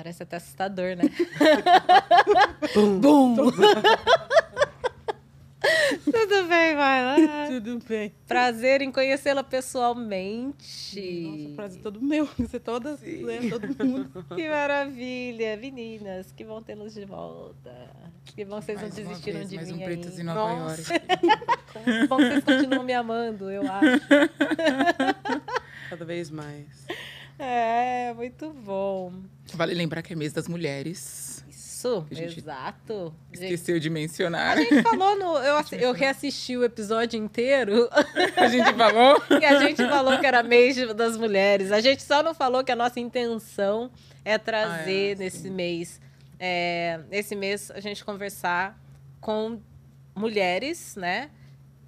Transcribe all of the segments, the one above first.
Parece até assustador, né? Bum! Bum! Tudo bem, Marla? Tudo bem. Prazer em conhecê-la pessoalmente. Nossa, prazer todo meu. Você toda, né, todo mundo. Que maravilha. Meninas, que bom tê-los de volta. Que bom vocês Mais não desistiram vez, de mais mim um Pretas aí. em Nova Nossa. York. Que bom vocês continuam me amando, eu acho. Cada vez mais. É, muito bom. Vale lembrar que é mês das mulheres. Isso, gente exato. Gente, Esqueceu de mencionar. a gente falou no. Eu, eu reassisti o episódio inteiro A gente falou. e a gente falou que era mês das mulheres. A gente só não falou que a nossa intenção é trazer Ah, é, nesse sim. mês. É, nesse mês a gente conversar com mulheres, né?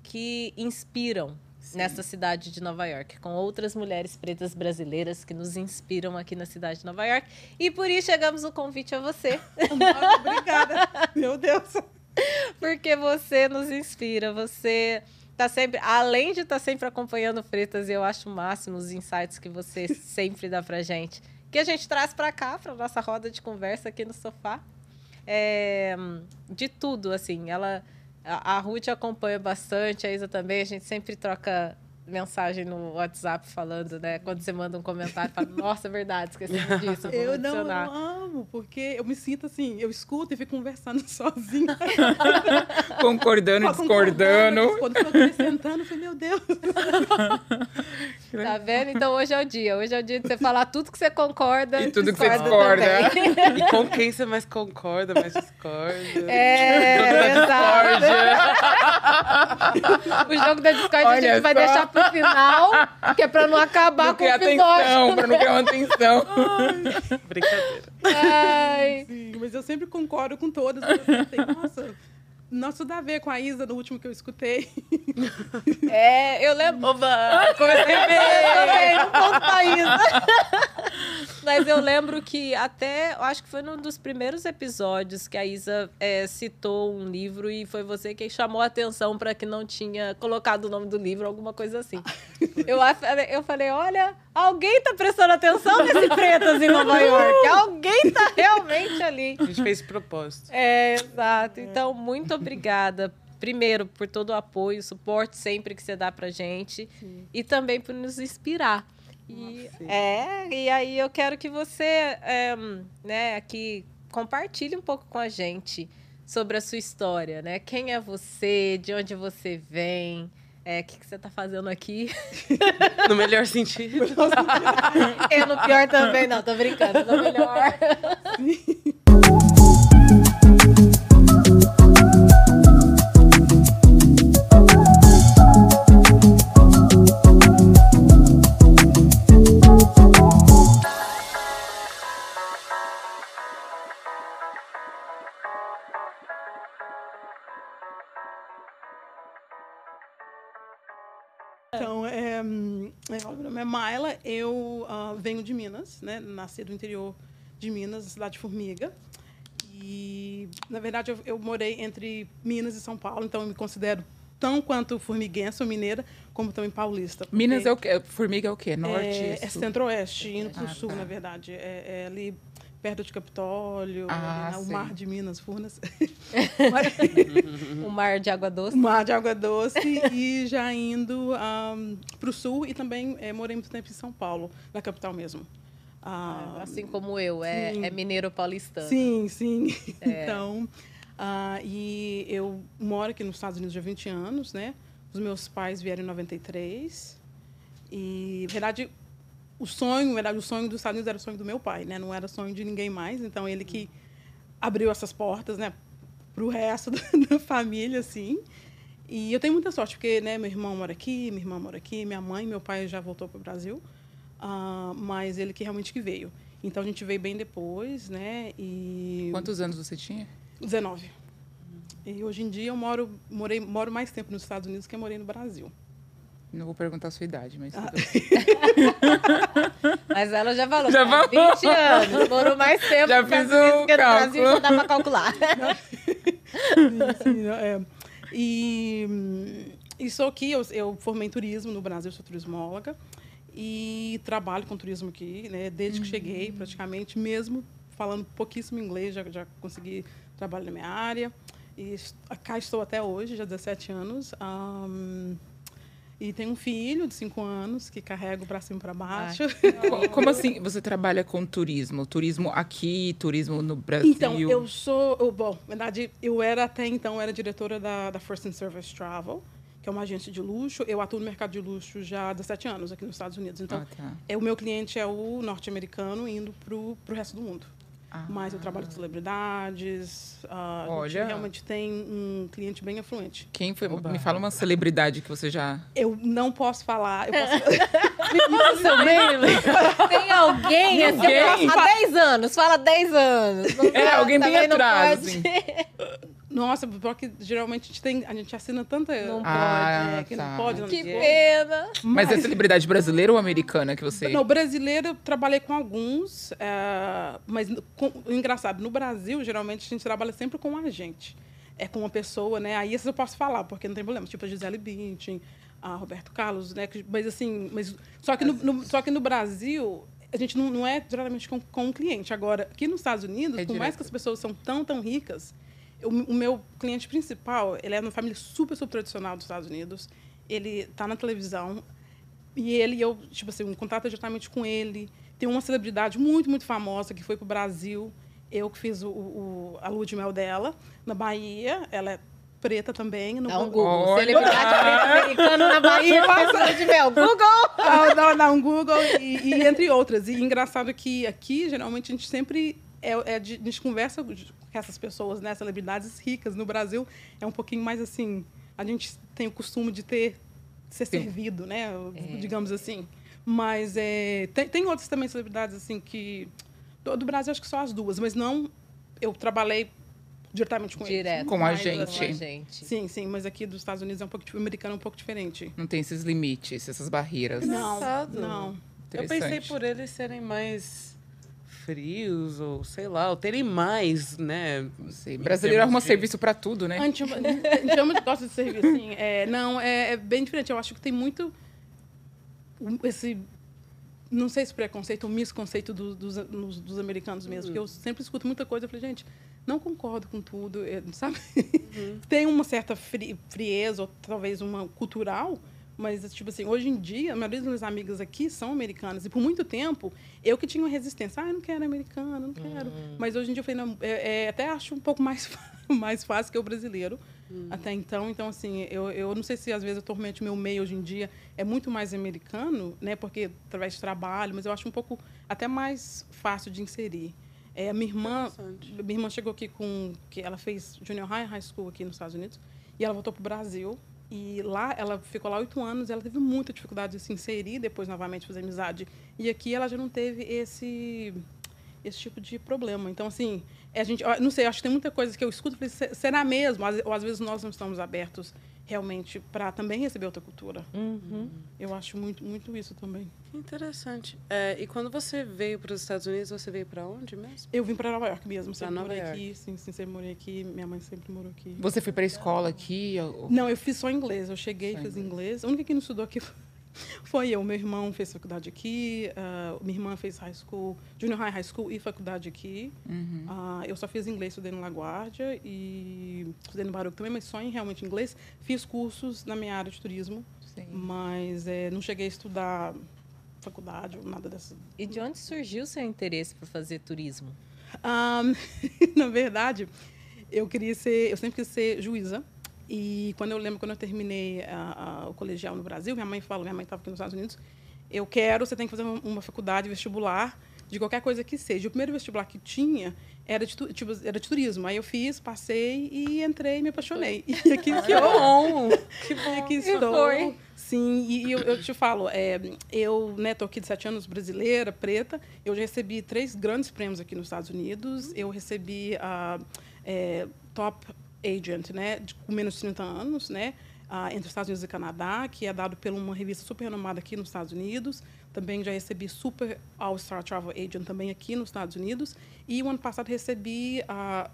Que inspiram Sim. nessa cidade de Nova York, com outras mulheres pretas brasileiras que nos inspiram aqui na cidade de Nova York. E por isso chegamos o convite a você. Obrigada. Meu Deus. Porque você nos inspira, você tá sempre, além de estar sempre acompanhando Pretas, eu acho o máximo os insights que você sempre dá pra gente, que a gente traz pra cá, pra nossa roda de conversa aqui no sofá. É, de tudo, assim, ela a, Ruth acompanha bastante, a Isa também, a gente sempre troca mensagem no WhatsApp falando, né? Quando você manda um comentário, fala, nossa, é verdade, esqueci disso, Eu não eu amo, porque eu me sinto assim, eu escuto e fico conversando sozinha. Concordando e Só discordando. Quando eu tô acrescentando, eu falei, meu Deus. Tá vendo? Então hoje é o dia. Hoje é o dia de você falar tudo que você concorda. E tudo que você discorda também. E com quem você mais concorda, mais discorda? É, exato. O jogo da Discord a gente vai só. deixar pro final, que é pra não acabar Não com o episódio. atenção, pra não criar uma atenção. Brincadeira. Ai. Sim, mas eu sempre concordo com todas. Eu nossa, nossa, tudo a ver com a Isa no último que eu escutei. É, eu lembro. Oba! Comecei Eu bem! conto pra Isa. Mas eu lembro que até, eu acho que foi num dos primeiros episódios que a Isa é, citou um livro e foi você quem chamou a atenção para que não tinha colocado o nome do livro, alguma coisa assim. Eu, eu falei, olha, alguém tá prestando atenção nesse Pretas em Nova York. Alguém tá realmente ali. A gente fez propósito. É, exato. Então, muito obrigada. Primeiro, por todo o apoio, suporte sempre que você dá pra gente. E também por nos inspirar. E, sim. é, e aí eu quero que você, é, né, aqui compartilhe um pouco com a gente sobre a sua história, né? Quem é você, de onde você vem, é, o que, que você tá fazendo aqui. No melhor sentido. Eu no pior também, não, tô brincando, no melhor. Então, é, é, o meu nome é Maila, eu ah, venho de Minas, né? Nasci do interior de Minas, cidade de Formiga. E, na verdade, eu, eu morei entre Minas e São Paulo, então eu me considero tão quanto formiguense ou mineira, como também paulista. Minas é o quê? Formiga é o quê? Norte? É, é centro-oeste, indo para o Ah, sul, tá. na verdade. É, é ali perto de Capitólio, Ah, ali, né, o mar de Minas, Furnas. Um mar de água doce. O mar de água doce e já indo para o sul e também eh, morei muito tempo em São Paulo, na capital mesmo. Ah, Assim como eu, é, é mineiro paulistano. sim, sim. É. Então, ah, e eu moro aqui nos Estados Unidos há 20 anos, né? Os meus pais vieram em 93 e, na verdade, o sonho, na verdade, o sonho dos Estados Unidos era o sonho do meu pai, né? Não era sonho de ninguém mais. Então, ele que abriu essas portas, né? Para o resto da, da família, assim. E eu tenho muita sorte, porque né, meu irmão mora aqui, minha irmã mora aqui, minha mãe, meu pai já voltou para o Brasil, ah, mas ele que realmente que veio. Então a gente veio bem depois, né? E Quantos anos você tinha? 19. E hoje em dia eu moro, morei, moro mais tempo nos Estados Unidos que eu morei no Brasil. Não vou perguntar a sua idade, mas Ah. Mas ela já falou. Já faz falou. 20 anos. Morou mais tempo. Já fiz o que no Brasil cálculo. já dá pra calcular. Sim, é. E, hum, e sou aqui, eu, eu formei em turismo no Brasil, sou turismóloga. E trabalho com turismo aqui, né? Desde que cheguei, praticamente, mesmo falando pouquíssimo inglês, já, já consegui trabalho na minha área. E cá estou até hoje, já 17 anos. Ahm, e tenho um filho de 5 anos que carrego para cima e para baixo. Co- Como assim você trabalha com turismo? Turismo aqui, turismo no Brasil? Então, eu sou. Eu, bom, na verdade, eu era até então era diretora da, da First and Service Travel, que é uma agência de luxo. Eu atuo no mercado de luxo já há 17 anos aqui nos Estados Unidos. Então, Ah, tá. é, o meu cliente é o norte-americano indo para o resto do mundo. Ah. Mas eu trabalho com celebridades. a gente Olha. realmente tem um cliente bem afluente. Quem foi? Oba. Me fala uma celebridade que você já. Eu não posso falar. Eu posso, Nossa, meio. Tem alguém assim, Ninguém. há 10 anos, fala 10 anos. Não É, alguém bem atrás, assim. nossa, porque geralmente a gente, tem, a gente assina tanta. Não Ah, é, que tá. não pode. não Que pena. Mas é celebridade brasileira ou americana que você. Não, brasileira, eu trabalhei com alguns, é, mas com- engraçado, no Brasil, geralmente a gente trabalha sempre com um agente. É com uma pessoa, né? Aí essas eu posso falar, porque não tem problema. Tipo a Gisele Bündchen, a Roberto Carlos, né? Mas assim, mas, só, que no, no- só que no Brasil, a gente não, não é diretamente com, com o cliente. Agora, aqui nos Estados Unidos, É por mais direto. que as pessoas são tão, tão ricas, eu- o meu cliente principal, ele é uma família super, super tradicional dos Estados Unidos. Ele tá na televisão, e ele, eu, tipo assim, um contato diretamente com ele. Tem uma celebridade muito, muito famosa que foi pro Brasil. Eu que fiz o, o- a lua de mel dela, na Bahia. Ela é preta também. No Dá um Google. Celebridade preta americana na Bahia. Passa de mel. Google. Ah, dá, dá um Google e, e entre outras. E engraçado que aqui, geralmente, a gente sempre é, é de- a gente conversa essas pessoas, né, celebridades ricas. No Brasil é um pouquinho mais assim, a gente tem o costume de ter ser Sim. servido, né, digamos assim. Mas é, tem, tem outras também celebridades assim que do, do Brasil acho que só as duas, mas não eu trabalhei diretamente com Direto. eles. Com a gente. assim, Com a gente. Sim, sim, mas aqui dos Estados Unidos é um pouco dif- americano é um pouco diferente. Não tem esses limites, essas barreiras. Não, não. Eu pensei por eles serem mais frios, ou sei lá, ou terem mais, né? Não sei. Brasileiro arruma de- serviço pra tudo, né? A gente, chama- a gente de gosta de serviço, assim. É, não, é, é bem diferente. Eu acho que tem muito esse não sei se preconceito ou misconceito do- dos, nos- dos americanos mesmo, porque eu sempre escuto muita coisa, eu falei, gente, não concordo com tudo, é, sabe? Tem uma certa fri- frieza, ou talvez uma cultural, mas, tipo assim, hoje em dia, a maioria das minhas amigas aqui são americanas, e por muito tempo, eu que tinha uma resistência, ah, eu não quero americano, não quero. Mas hoje em dia, eu falei, não, é, é, até acho um pouco mais, mais fácil que o brasileiro, até então. Então, assim, eu, eu não sei se às vezes eu meu meio hoje em dia é muito mais americano, né? Porque através de trabalho, mas eu acho um pouco até mais fácil de inserir. É, a minha irmã, minha irmã chegou aqui com que ela fez junior high, high school aqui nos Estados Unidos e ela voltou para o Brasil e lá ela ficou lá oito anos. e Ela teve muita dificuldade de se inserir, depois novamente fazer amizade. E aqui ela já não teve esse esse tipo de problema. Então, assim, a gente, não sei, acho que tem muita coisa que eu escuto e falei, "Se- será mesmo? Ou às vezes nós não estamos abertos realmente para também receber outra cultura. Uhum. Eu acho muito, muito isso também. Que Interessante. É, e quando você veio para os Estados Unidos, você veio para onde mesmo? Eu vim para Nova York mesmo, sempre Nova morei York. aqui, sim, sim, sempre morei aqui, minha mãe sempre morou aqui. Você foi pra escola aqui? ou- Não, eu fiz só inglês. Eu cheguei, Só fiz inglês. A única que não estudou aqui foi eu. Meu irmão fez faculdade aqui, ah, minha irmã fez high school, junior high, high school e faculdade aqui. Uhum. Ah, eu só fiz inglês, estudei no LaGuardia e estudei no Baruch também, mas só em realmente inglês. Fiz cursos na minha área de turismo, Sim. mas eh, não cheguei a estudar faculdade ou nada dessa. E de onde surgiu o seu interesse por fazer turismo? Ahn, na verdade, eu queria ser, eu sempre quis ser juíza. E quando eu lembro quando eu terminei a- a- o colegial no Brasil, minha mãe falou, minha mãe estava aqui nos Estados Unidos, eu quero, você tem que fazer uma, uma faculdade vestibular de qualquer coisa que seja. O primeiro vestibular que tinha era de, tipo, era de turismo. Aí eu fiz, passei e entrei me apaixonei. E aqui que eu, bom! Que e bom! aqui E estou. Sim, e eu, eu te falo, é, eu né, aqui de sete anos, brasileira, preta. Eu já recebi três grandes prêmios aqui nos Estados Unidos. Eu recebi a é, Top Agent, né, de, com menos de 30 anos, né, ah, entre os Estados Unidos e Canadá, que é dado por uma revista super renomada aqui nos Estados Unidos. Também já recebi Super All-Star Travel Agent também aqui nos Estados Unidos. E o ano passado recebi a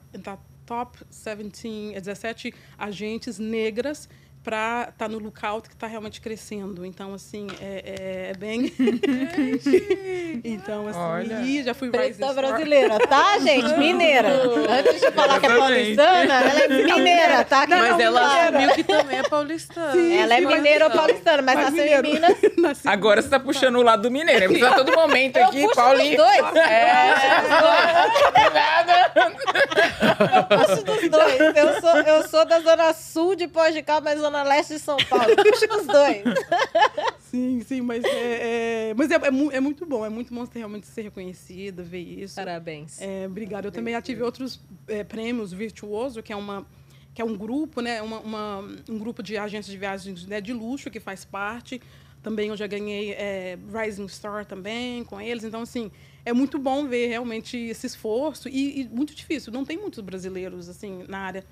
Top 17, eh, 17 agentes negras para estar no lookout que está realmente crescendo. Então, assim, é, é- é bem. então, assim, Olha. e já fui Star. brasileira, tá, gente? Mineira. Antes de falar que é paulistana, ela é mineira, tá? Que Mas não ela assumiu que também é paulistana. Ela é mineira ou paulistana, mas Mas nasceu mineiro. em Minas. Nasci- Agora você tá puxando o lado do mineiro. Porque a todo momento Eu aqui, Paulinho. dos dois. É, Eu puxo dos dois. Eu sou, eu sou da zona sul de Pós de Caldas, mas zona leste de São Paulo. Dos dois. Sim, sim, mas é, é- mas é, é é muito bom, é muito bom realmente ser reconhecida, ver isso. Parabéns. É, obrigada. Eu também já tive outros é, prêmios Virtuoso, que é uma que é um grupo, né, uma, uma- um grupo de agências de viagens né, de luxo que faz parte. Também eu já ganhei é, Rising Star também com eles. Então assim é muito bom ver realmente esse esforço e, e muito difícil. Não tem muitos brasileiros assim na área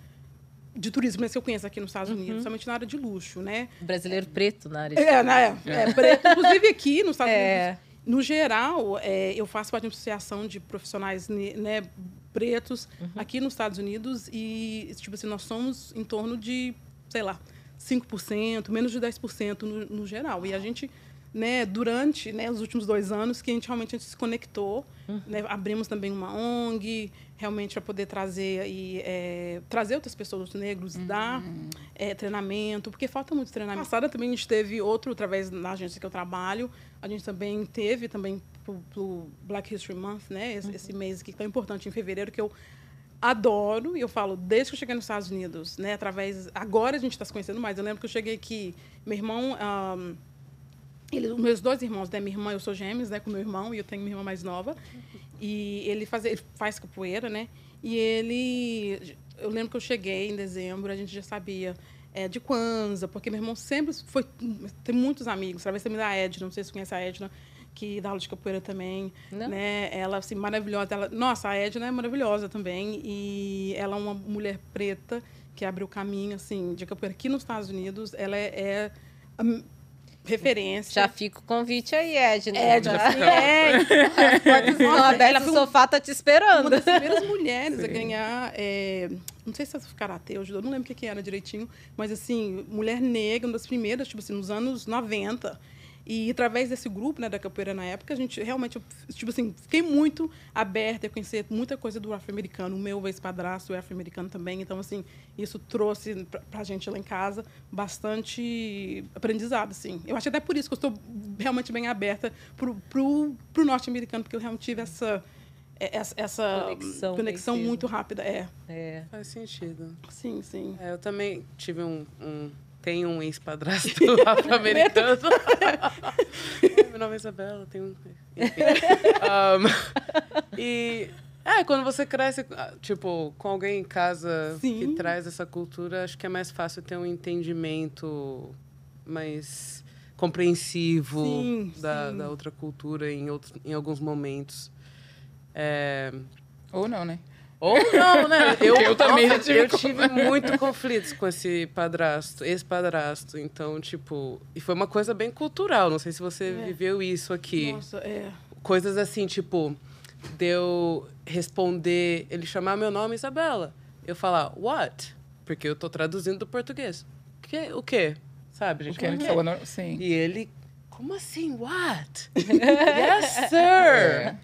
de turismo, mas que eu conheço aqui nos Estados Unidos, somente na área de luxo, né? Brasileiro preto na área de... É, né? É, preto. Inclusive aqui nos Estados É. Unidos, no geral, é, eu faço parte de uma associação de profissionais né, pretos aqui nos Estados Unidos e, tipo assim, nós somos em torno de, sei lá, 5%, menos de 10% no, no geral. E a gente, né, durante né, os últimos dois anos, que a gente realmente a gente se conectou, né, abrimos também uma ONG, realmente para poder trazer aí, é, trazer outras pessoas, negros, dar é, treinamento, porque falta muito treinamento. Passada também a gente teve outro, através da agência que eu trabalho, a gente também teve também pro, pro Black History Month, né, esse, esse mês aqui tão importante em fevereiro, que eu adoro, e eu falo, desde que eu cheguei nos Estados Unidos, né, através, agora a gente está se conhecendo mais, eu lembro que eu cheguei aqui, meu irmão... ahn, ele, meus dois irmãos, né? Minha irmã, eu sou gêmeos, né? Com meu irmão, e eu tenho minha irmã mais nova. E ele, faz, ele faz capoeira, né? E ele... Eu lembro que eu cheguei em dezembro, a gente já sabia é, de Kwanzaa, porque meu irmão sempre foi... Tem muitos amigos, através também da Edna, não sei se você conhece a Edna, que dá aula de capoeira também, Não. né? Ela, assim, maravilhosa. Ela, nossa, a Edna é maravilhosa também. E ela é uma mulher preta que abriu caminho, assim, de capoeira aqui nos Estados Unidos. Ela é... é referência. Já fica o convite aí, Edna. É, tá? Pode Nossa, desce ela o foi um- sofá, tá te uma esperando. das primeiras mulheres a ganhar. é, não sei se é karatê ou judô, não lembro o que, que era direitinho, mas assim, mulher negra, uma das primeiras, tipo assim, nos anos 90. E através desse grupo, né, da capoeira na época, a gente realmente, tipo assim, fiquei muito aberta a conhecer muita coisa do afro-americano. O meu ex-padrasto é afro-americano também, então, assim, isso trouxe pra, pra gente lá em casa bastante aprendizado, assim. Eu acho até por isso que eu estou realmente bem aberta pro, pro, pro norte-americano, porque eu realmente tive essa, essa, essa Conexão conexão muito rápida. É, É. Faz sentido. sim, sim. É, eu também tive um. um tenho um ex-padrasto afro-americano. Meu nome é Isabela, tenho um. Enfim. Um, e. É, quando você cresce, ah, tipo, com alguém em casa Sim. que traz essa cultura, acho que é mais fácil ter um entendimento mais compreensivo Sim, da, sim. da outra cultura em, outros, em alguns momentos. É, Ou não, né? Ou não, né? Eu, Eu também já tive Eu tive muito conflitos com esse padrasto, ex-padrasto. Então, tipo... E foi uma coisa bem cultural. Não sei se você É. viveu isso aqui. Nossa, é. Coisas assim, tipo... De eu responder... Ele chamar meu nome, Isabela. Eu falar, what? Porque eu tô traduzindo do português. Que, o quê? Sabe, gente? O que quê? falou, sim. E ele... Como assim, what? yes, sir!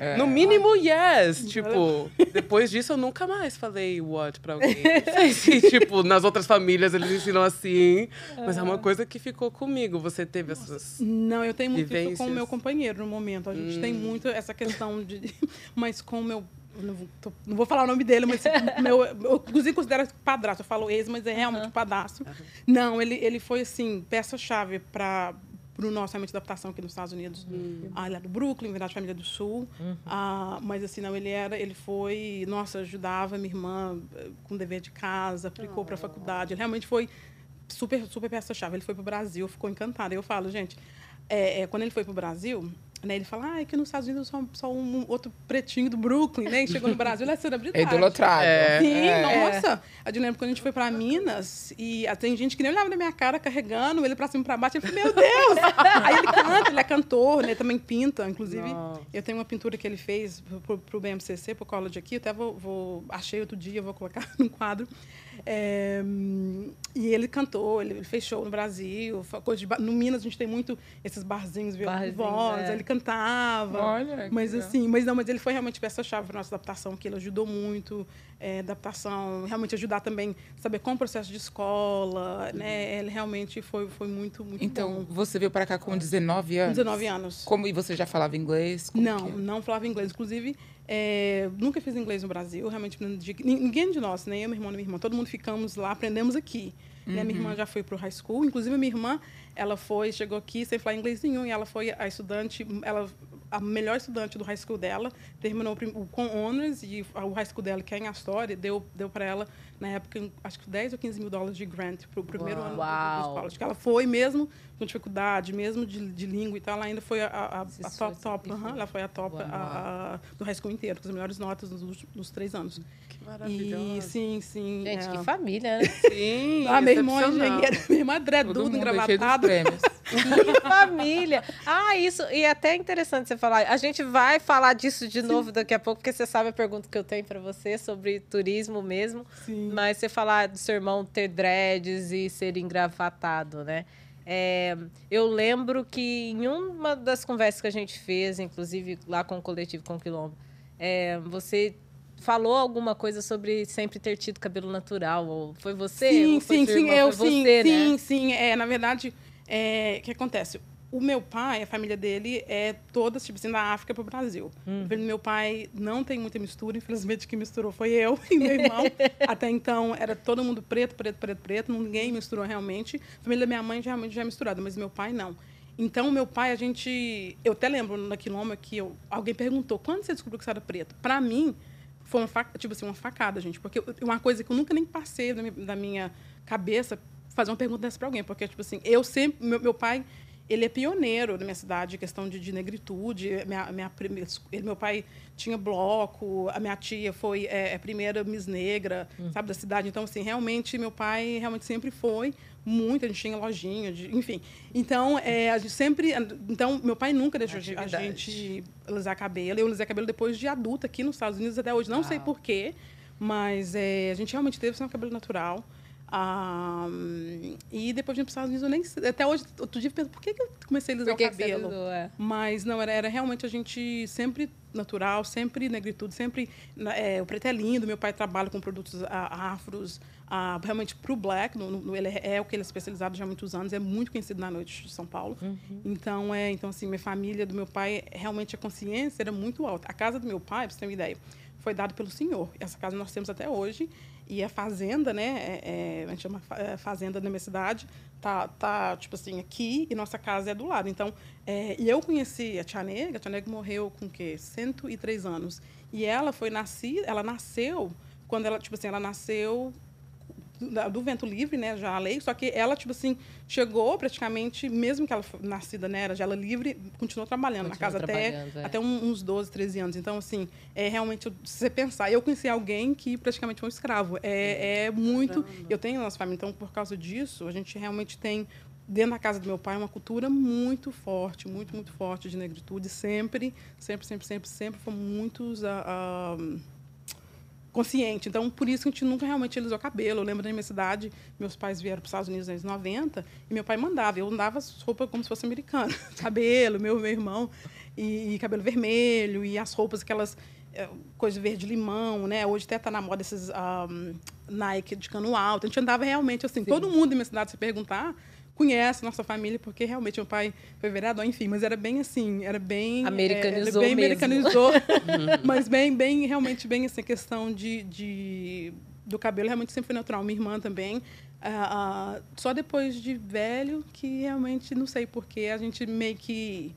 É. No mínimo, yes. Tipo, depois disso eu nunca mais falei what pra alguém. Não sei se, tipo, nas outras famílias eles ensinam assim, mas é uma coisa que ficou comigo. Você teve essas. Não, eu tenho muito isso com o meu companheiro no momento. A gente tem Hum. muito essa questão de. Mas com o meu. eu Não vou, tô- não vou falar o nome dele, mas meu, eu inclusive considero padrasto. Eu falo ex, mas é realmente padrasto. Não, ele, ele foi assim, peça-chave para o nosso realmente adaptação aqui nos Estados Unidos. Ah, ele é do Brooklyn, verdade, família do Sul. Ah, mas assim, não, ele era, ele foi, nossa, ajudava minha irmã eh, com dever de casa, aplicou para a faculdade. Ele realmente foi super, super peça-chave. Ele foi para o Brasil, ficou encantado. Eu falo, gente, é, é, quando ele foi para o Brasil, né, ele fala, ah, é que nos Estados Unidos só, só um outro pretinho do Brooklyn, né? E chegou no Brasil, ele é celebridade. É idolatrado. É. Sim, É. nossa. Eu lembro quando a gente foi pra Minas e ah, tem gente que nem olhava na minha cara carregando ele pra cima e pra baixo. Eu falei, meu Deus! Aí ele canta, ele é cantor, né? Também pinta. Inclusive, Nossa. eu tenho uma pintura que ele fez pro, pro BMCC, pro college aqui. Eu até vou, vou- achei outro dia, vou colocar no quadro. É, e ele cantou, ele, ele fez show no Brasil, coisa de no Minas a gente tem muito esses barzinhos viu, Barzinho, voz, é. ele cantava. Olha, que mas legal. assim, mas não, mas ele foi realmente peça-chave para nossa adaptação, que ele ajudou muito, é, adaptação, realmente ajudar também saber como o processo de escola, né? Ele realmente foi foi muito muito Então, bom. você veio para cá com 19 anos? 19 anos. Como, e você já falava inglês? Como Não, que é? não falava inglês. Inclusive, é, nunca fiz inglês no Brasil. Realmente, ninguém de nós, nem eu, meu irmão, nem minha irmã, todo mundo ficamos lá, aprendemos aqui. Né? Minha irmã já foi para o high school. Inclusive, minha irmã, ela foi, chegou aqui sem falar inglês nenhum. E ela foi a estudante, ela, a melhor estudante do high school dela. Terminou o com honors e o high school dela, que é em Astoria, deu, deu para ela, na época, acho que 10 ou 15 mil dólares de grant para o primeiro ano do- do Uau. escola. Acho que ela foi mesmo com dificuldade, mesmo de, de língua e tal, ela ainda foi a, a, a- top, top e ela foi a top Uau. a- a- do high school inteiro, com as melhores notas nos, últimos, nos três anos. Que E maravilhoso. sim, sim. Gente, é. que família, né? Sim, Ah, meu irmão é engenheiro, minha irmã é mundo é prêmios. Que família! Ah, isso. E é até interessante você falar. A gente vai falar disso de novo daqui a pouco, porque você sabe a pergunta que eu tenho para você sobre turismo mesmo. Sim. Mas você falar do seu irmão ter dreads e ser engravatado, né? É, eu lembro que em uma das conversas que a gente fez, inclusive lá com o coletivo com o Quilombo, é, você falou alguma coisa sobre sempre ter tido cabelo natural. Ou foi você? Sim, ou foi sim, sim, irmã? eu sim, você, sim, né? sim. É, na verdade, é, o que acontece? O meu pai, a família dele é toda, tipo assim, da África para o Brasil. Hum. Meu pai não tem muita mistura, infelizmente quem misturou foi eu e meu irmão. Até então era todo mundo preto, preto, preto, preto, ninguém misturou realmente. A família da minha mãe realmente já é misturada, mas meu pai não. Então, meu pai, a gente. Eu até lembro na Quilomba que eu, alguém perguntou: quando você descobriu que você era preto? Para mim, foi uma, tipo assim, uma facada, gente. Porque uma coisa que eu nunca nem passei da minha, da minha cabeça fazer uma pergunta dessa para alguém. Porque, tipo assim, eu sempre. Meu, meu pai. Ele é pioneiro na minha cidade em questão de, de negritude. Minha, minha, ele, meu pai tinha bloco, a minha tia foi é, a primeira Miss Negra, sabe, da cidade. Então, assim, realmente, meu pai realmente sempre foi muito. A gente tinha lojinha, de, enfim. Então, é, a gente sempre. Então, meu pai nunca deixou a gente alisar cabelo. Eu alisei cabelo depois de adulta aqui nos Estados Unidos até hoje. Não sei Uau. porquê, mas é, a gente realmente teve seu cabelo natural. E depois de ir para os Estados Unidos, eu nem até hoje, outro dia, eu penso, por que, que eu comecei a alisar o cabelo? alisou, é? Mas não, era, era realmente a gente sempre natural, sempre negritude, sempre. é, o preto é lindo, meu pai trabalha com produtos afros, realmente para o black, no, no- ele é, é o que ele é especializado já há muitos anos, é muito conhecido na noite de São Paulo. Então, é, então, assim, minha família do meu pai, realmente a consciência era muito alta. A casa do meu pai, para você ter uma ideia, foi dada pelo senhor. Essa casa nós temos até hoje. E a fazenda, né? é- é, a gente chama é, fazenda na minha cidade, tá, tá, tipo assim, aqui e nossa casa é do lado. Então, é, e eu conheci a Tia Negra, a Tia Negra morreu com o quê? 103 anos. E ela foi nascida, ela nasceu quando ela, tipo assim, ela nasceu do, do vento livre, né, já a lei, só que ela, tipo assim, chegou praticamente, mesmo que ela foi nascida, né, era já ela livre, continuou trabalhando Continuou na casa até, trabalhando, é. até uns 12, 13 anos. Então, assim, é realmente, se você pensar, eu conheci alguém que praticamente foi um escravo. É, é muito... Caramba. Eu tenho na nossa família, então, por causa disso, a gente realmente tem, dentro da casa do meu pai, uma cultura muito forte, muito, muito forte de negritude. Sempre, sempre, sempre, sempre, sempre fomos muitos... ah, ah, consciente. Então, por isso que a gente nunca realmente alisou cabelo. Eu lembro da minha cidade, meus pais vieram para os Estados Unidos nos anos 90 e meu pai mandava. Eu andava as roupas como se fosse americana. cabelo, meu, meu irmão, e, e cabelo vermelho, e as roupas, aquelas eh, coisa verde-limão, né? Hoje até está na moda esses ah, Nike de cano alto. A gente andava realmente assim. Todo mundo da minha cidade, se perguntar, conhece nossa família, porque realmente meu pai foi vereador, enfim, mas era bem assim, era bem... eh, Americanizou bem mesmo. americanizou, mas bem, bem, realmente bem assim, questão de, de do cabelo realmente sempre foi natural. Minha irmã também, ah, ah, só depois de velho que realmente não sei porque a gente meio que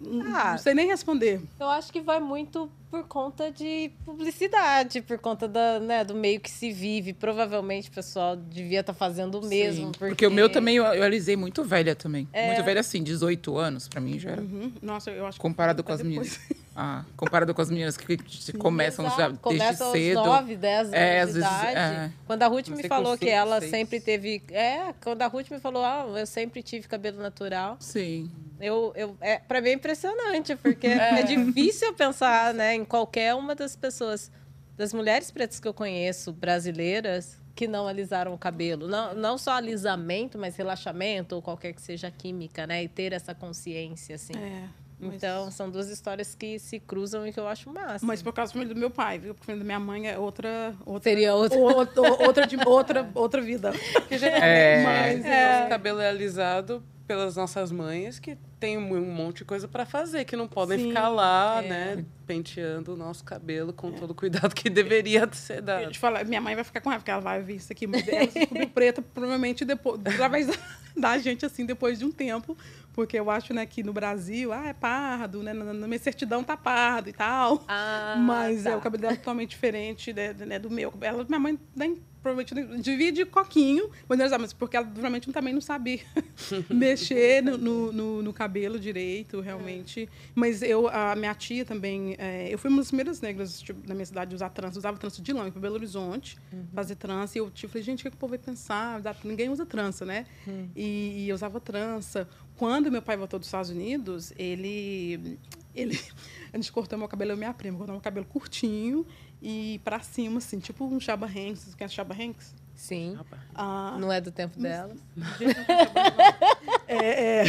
Ah. não sei nem responder. Eu acho que vai muito por conta de publicidade, por conta da, né, do meio que se vive. Provavelmente o pessoal devia estar fazendo o mesmo. Sim, porque... porque... o meu também, eu, eu alisei muito velha também. É. Muito velha, assim, 18 anos, pra mim já era. Uhum. Nossa, eu acho que Comparado com as depois. meninas. Ah, comparado com as meninas que começam já desde começa cedo. aos 9, 10 anos É, às de vezes, idade. é. Quando a Ruth me falou que ela seis. sempre teve... É, quando a Ruth me falou, ah, eu sempre tive cabelo natural. Sim. Eu, eu, é, pra mim é impressionante, porque é. difícil eu pensar né, em qualquer uma das pessoas, das mulheres pretas que eu conheço, brasileiras, que não alisaram o cabelo. Não, não só alisamento, mas relaxamento ou qualquer que seja a química, né? E ter essa consciência, assim. É, mas- Então, são duas histórias que se cruzam e que eu acho massa. Mas por causa da família do meu pai, viu? Porque a família da minha mãe é outra. outra Seria outra. outra, outra, de- outra, outra vida. Porque geralmente É. Mas, nosso cabelo é alisado pelas nossas mães que tem um monte de coisa pra fazer, que não podem Sim, ficar lá, é. né, penteando o nosso cabelo com todo o cuidado que deveria ser Eu dado. te falar, minha mãe vai ficar com raiva, porque ela vai ver isso aqui. Mas ela se descobriu preta, provavelmente depois, através da gente, assim, depois de um tempo. Porque eu acho, né, que no Brasil, ah, é pardo, né? Na, minha certidão tá pardo e tal. Ah, Mas tá. é, o cabelo dela é totalmente diferente né, né, do meu. Ela, minha mãe nem, provavelmente divide coquinho, mas, não mas porque ela provavelmente também não sabia mexer no, no, no- no cabelo direito, realmente. Mas eu, a minha tia também, é, eu fui uma das primeiras negras tipo, na minha cidade a usar trança, usava trança de lã, para Belo Horizonte, fazer trança. E eu tipo, falei, gente, o que, que o povo vai pensar? Ninguém usa trança, né? E, e eu usava trança. Quando meu pai voltou dos Estados Unidos, ele, ele a gente cortou meu cabelo, eu e minha prima, cortou meu cabelo curtinho e pra cima, assim, tipo um Chaba Hanks. Você conhece Chaba Hanks? Sim. Ah, Não é do tempo dela. é, é,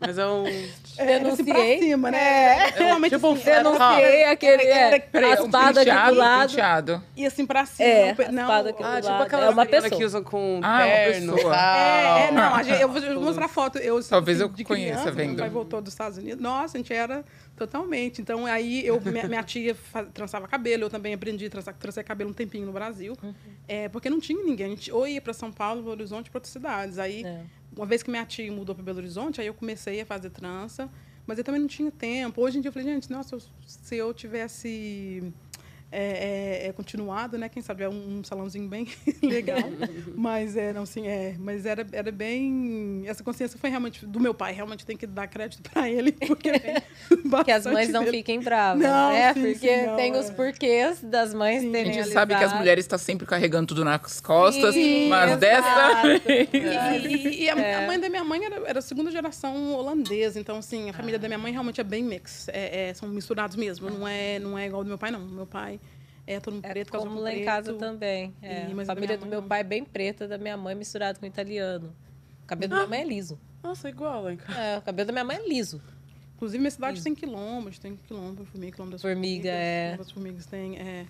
Mas é um. é, pra Denunciei. cima, né? É, realmente tipo assim, Denunciei aquele. É, Peraí, a um espada aqui do lado. penteado. E assim pra cima. É, não, a não, espada aqui Ah, do tipo lado. aquela É uma pessoa. que usam com Ah, terno. É, é, não, a gente- eu vou, mostrar foto. Eu, Talvez eu de conheça criança, vendo. Meu pai voltou dos Estados Unidos. Nossa, a gente era totalmente. Então, aí eu, minha, minha tia fa- trançava cabelo, eu também aprendi a trançar, trançar cabelo um tempinho no Brasil. Uhum. É, porque não tinha ninguém. A gente ou ia para São Paulo, Belo Horizonte, para outras cidades. Aí, É. uma vez que minha tia mudou para Belo Horizonte, aí eu comecei a fazer trança. Mas eu também não tinha tempo. Hoje em dia eu falei, gente, nossa, se eu tivesse é, é, é, continuado, né? Quem sabe é um, um salãozinho bem legal. mas é, não, sim, é. Mas era, era bem. Essa consciência foi realmente do meu pai. Realmente tem que dar crédito para ele, porque vem Que as mães não dele. fiquem bravas, Não, né? sim, Porque sim, não, tem é. os porquês das mães Sim. A terem gente sabe que as mulheres estão sempre carregando tudo nas costas, Sim, mas exato. dessa. E, e- e a, É. a mãe da minha mãe era, era segunda geração holandesa, então assim, a família da minha mãe realmente é bem mix. É, é, são misturados mesmo, não é, não é igual ao do meu pai, não. Meu pai é todo mundo É preto, como lá em casa também. É. E- mas a família do meu não. pai é bem preta, da minha mãe misturado com italiano. O cabelo da minha mãe é liso. Nossa, igual lá em casa. É, o cabelo da minha mãe é liso. Inclusive, minha cidade tem quilômetros, tem quilômetro, formiga, quilômetro das Formiga, formigas. é. quilômetro das formigas tem, é.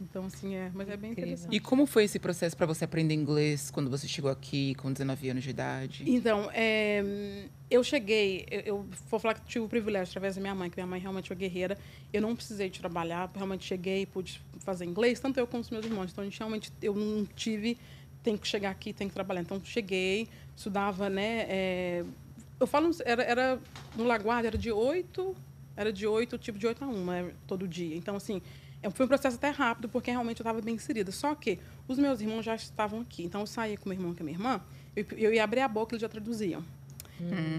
Então, assim, é. Mas é bem Incrível. interessante. E como foi esse processo para você aprender inglês quando você chegou aqui com 19 anos de idade? Então, é, eu cheguei, eu, eu vou falar que tive o privilégio através da minha mãe, que minha mãe realmente foi guerreira. Eu não precisei de trabalhar, realmente cheguei, pude fazer inglês, tanto eu como os meus irmãos. Então, a gente realmente, eu não tive, tem que chegar aqui, tem que trabalhar. Então, cheguei, estudava, né? é, eu falo, era, era no Laguardia, era de oito, era de oito, tipo de oito a uma, né, todo dia. Então, assim, é, foi um processo até rápido, porque realmente eu estava bem inserida. Só que os meus irmãos já estavam aqui. Então, eu saía com meu irmão e com a minha irmã, eu, eu ia abrir a boca, eles já traduziam.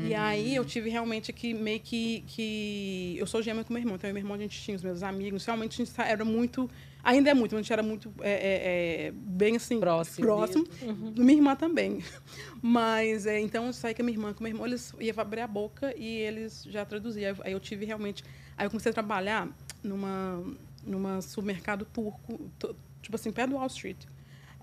E aí eu tive realmente que meio que, que eu sou gêmea com meu irmão, então eu e meu irmão a gente tinha os meus amigos, realmente a gente era muito, ainda é muito, mas a gente era muito é, é, é, bem assim Próximo. próximo. Minha irmã também, mas é, então eu saí com a minha irmã, com meu irmão eles iam abrir a boca e eles já traduziam. Aí eu tive realmente, aí eu comecei a trabalhar numa numa supermercado turco, tu- tipo assim perto do Wall Street.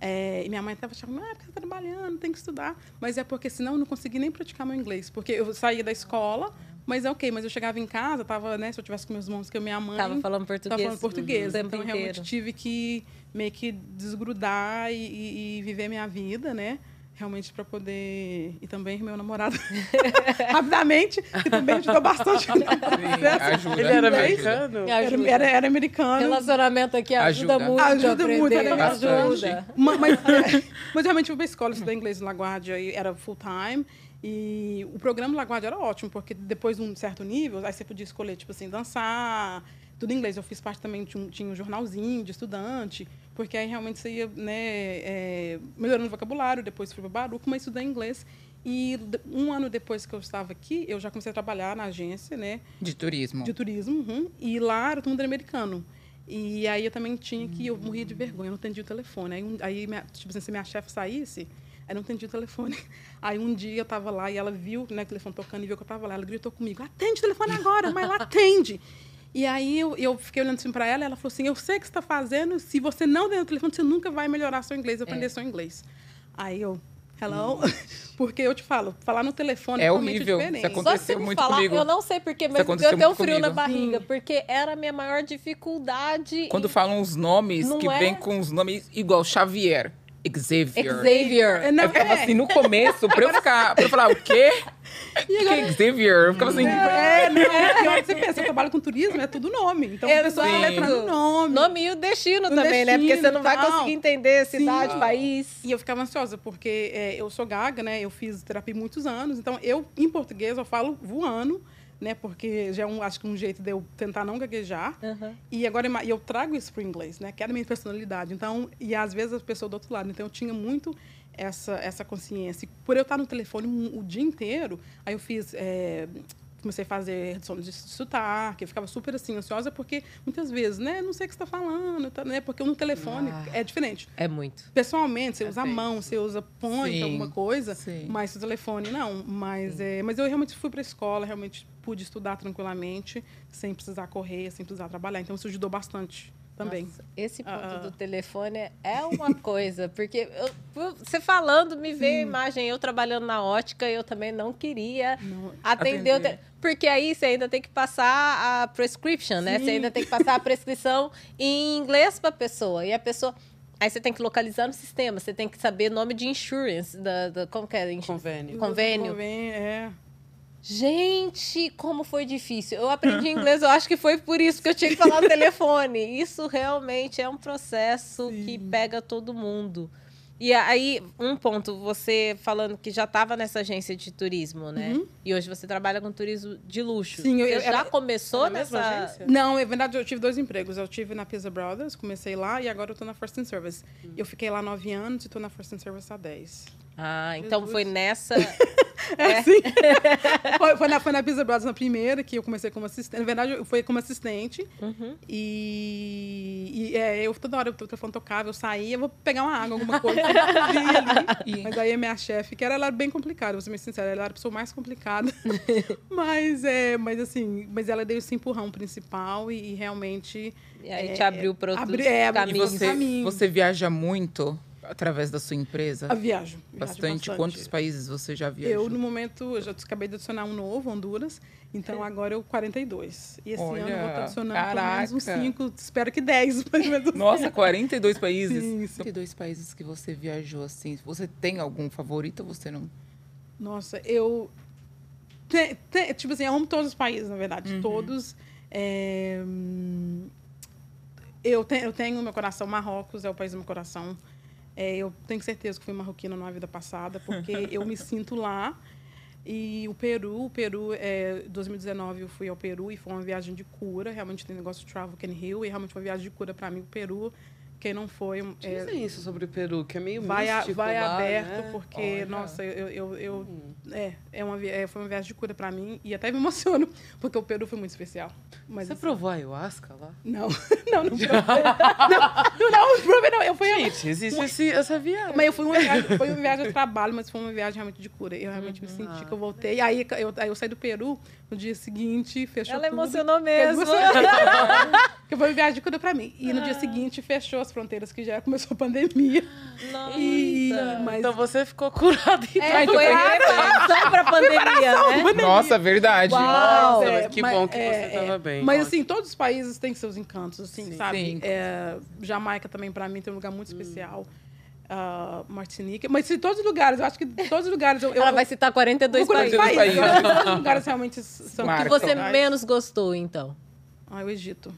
É, e minha mãe estava achando, ah, porque você está trabalhando, tem que estudar. Mas é porque senão eu não consegui nem praticar meu inglês. Porque eu saía da escola, mas é ok. Mas eu chegava em casa, tava, né, se eu tivesse com meus irmãos, que eu, minha mãe... Tava falando português. Tava falando português. então, realmente, inteiro. tive que meio que desgrudar e, e- e viver minha vida, né? Realmente para poder... E também meu namorado, rapidamente, que também ajudou bastante. processo. ajuda. Ele era americano? Me Era, ajuda. era, era americano. Relacionamento aqui ajuda, Ajuda. muito. Ajuda muito, era. Ajuda. Ma- Mas, mas realmente eu fui para a escola, estudei inglês na Laguardia e era full time. E o programa Laguardia era ótimo, porque depois de um certo nível, aí você podia escolher, tipo assim, dançar, tudo em inglês. Eu fiz parte também, de um, tinha um jornalzinho de estudante, porque aí realmente você ia né, é, melhorando o vocabulário, depois fui para Baruco, mas estudei inglês. E um ano depois que eu estava aqui, eu já comecei a trabalhar na agência, né? De turismo. de turismo, uhum, e lá era todo mundo americano. E aí eu também tinha que, eu morria de vergonha, eu não atendia o telefone. Aí, um- aí minha, tipo assim, se minha chefe saísse, aí eu não atendia o telefone. Aí um dia eu tava lá e ela viu né, o telefone tocando e viu que eu tava lá. Ela gritou comigo, atende o telefone agora, mas ela atende. E aí eu, eu fiquei olhando assim para ela e ela falou assim: Eu sei o que você está fazendo, se você não der o telefone, você nunca vai melhorar seu inglês, aprender É. seu inglês. Aí eu, hello? Porque eu te falo, falar no telefone É totalmente horrível. diferente. Isso acontece. Só Aconteceu se muito falar, comigo. eu não sei porquê, Isso mas eu aconteceu tenho um frio na comigo. barriga, porque era a minha maior dificuldade. Quando em- falam os nomes, Não que é? vem com os nomes igual Xavier, Xavier. Xavier. É, não, eu ficava é. assim, no começo, pra eu ficar, pra eu falar, o quê? Que Xavier? Eu ficava assim, É, não, é, hora que você pensa, eu trabalho com turismo, é tudo nome. Então, a pessoa Exato. letra no nome. Nome e o destino O também, né? Porque você destino não vai tal. conseguir entender cidade, Sim. país. E eu ficava ansiosa, porque é, eu sou gaga, né? Eu fiz terapia muitos anos. Então, eu, em português, eu falo voando, né? Porque já é, um, acho que um jeito de eu tentar não gaguejar. Uhum. E agora é e eu trago isso para o inglês, né? Que é a minha personalidade. Então, e às vezes a pessoa do outro lado. Então, eu tinha muito essa, essa consciência. E por eu estar no telefone o dia inteiro, aí eu fiz. é, comecei a fazer redução de sotaque, eu ficava super assim, ansiosa, porque muitas vezes, né, não sei o que você está falando, tá, né? Porque no telefone Ah. é diferente. É muito. Pessoalmente, você É usa a mão, você usa point, Sim, alguma coisa, sim. mas o telefone não. Mas, é, mas eu realmente fui para a escola, realmente pude estudar tranquilamente, sem precisar correr, sem precisar trabalhar. Então, isso ajudou bastante também. Nossa, esse ponto Ah. do telefone é uma coisa, porque eu- você falando, me veio a imagem, eu trabalhando na ótica, eu também não queria Não, atender. Atender. te- Porque aí você ainda tem que passar a prescription, né? Você Sim. ainda tem que passar a prescrição em inglês para a pessoa. E a pessoa. Aí você tem que localizar no sistema, você tem que saber nome de insurance, da, da, como que é? Convênio. Convênio. Convênio, é. Gente, como foi difícil. Eu aprendi inglês, eu acho que foi por isso que eu tinha que falar no telefone. Isso realmente é um processo Sim. que pega todo mundo. E aí, um ponto, você falando que já estava nessa agência de turismo, né? Uhum. E hoje você trabalha com turismo de luxo. Sim, eu- você eu- já era- começou Na mesma nessa... agência? Não, é verdade, eu tive dois empregos. Eu tive na Pizza Brothers, comecei lá, e agora eu tô na First and Service. Eu fiquei lá nove anos e tô na First and Service há dez. Ah, então Jesus. foi nessa... É, sim. foi, foi na, foi na Pizza Brothers na primeira, que eu comecei como assistente. Na verdade, eu fui como assistente. Uhum. E, e, é, eu toda hora o telefone tocava, eu saía, vou pegar uma água, alguma coisa. eu ali. Mas aí a minha chefe, que era, ela era bem complicada, vou ser bem sincera, ela era a pessoa mais complicada. mas, é, mas assim, mas ela deu esse empurrão principal e, e realmente. E aí É, te abriu para outros abri- é, abri- E caminhos. você, caminho. você viaja muito através da sua empresa? A viajo. viajo Bastante. Quantos países você já viajou? Eu, no momento, eu já acabei de adicionar um novo, Honduras. Então, agora eu 42. E esse Olha, ano eu vou estar adicionando pelo menos uns caraca. 5, espero que 10. mais ou menos. Nossa, 42 países? Sim, sim. 42 países que você viajou, assim. Você tem algum favorito ou você não? Nossa, eu. te- te- tipo assim, eu amo todos os países, na verdade. Uhum. Todos. é, eu, te- eu tenho meu coração, Marrocos é o país do meu coração. É, eu tenho certeza que fui marroquina numa vida passada, porque eu me sinto lá. E o Peru, o Peru, é, 2019 eu fui ao Peru e foi uma viagem de cura. Realmente tem negócio de Travel Can Heal e realmente foi uma viagem de cura para mim. O Peru, quem não foi, é, Dizem isso sobre o Peru, que é meio vai, a- místico vai lá, aberto, né? porque, Olha. nossa, eu, eu, eu Hum. é, é uma, é, foi uma viagem de cura para mim e até me emociono, porque o Peru foi muito especial. Mas Você assim, provou ayahuasca lá? Não, não, não provei. não, não, não provei, não. Eu fui, Gente, existe esse, essa viagem. mas eu fui uma viagem, foi uma viagem de trabalho, mas foi uma viagem realmente de cura. Eu realmente me senti que eu voltei. E aí eu, aí eu saí do Peru, no dia seguinte, fechou Ela tudo. emocionou mesmo. Que foi uma viagem de cura para mim. E no dia seguinte fechou as fronteiras, que já começou a pandemia. E, Nossa. mas Então você ficou curado. então. É, foi a preparação para a pandemia, né? Nossa, verdade. Uau. Nossa, É, que mas- bom que é, você é. estava bem. Mas Ótimo. assim, todos os países têm seus encantos, assim, Sim. sabe? Sim. É, Jamaica também, para mim, tem um lugar muito especial. Ah, Martinica. Mas em todos os lugares, eu acho que todos os lugares... Eu, eu, Ela vai citar 42 eu, eu, países. países. Eu que todos os lugares realmente são... Marca. que você menos gostou, então? Ah, o Egito.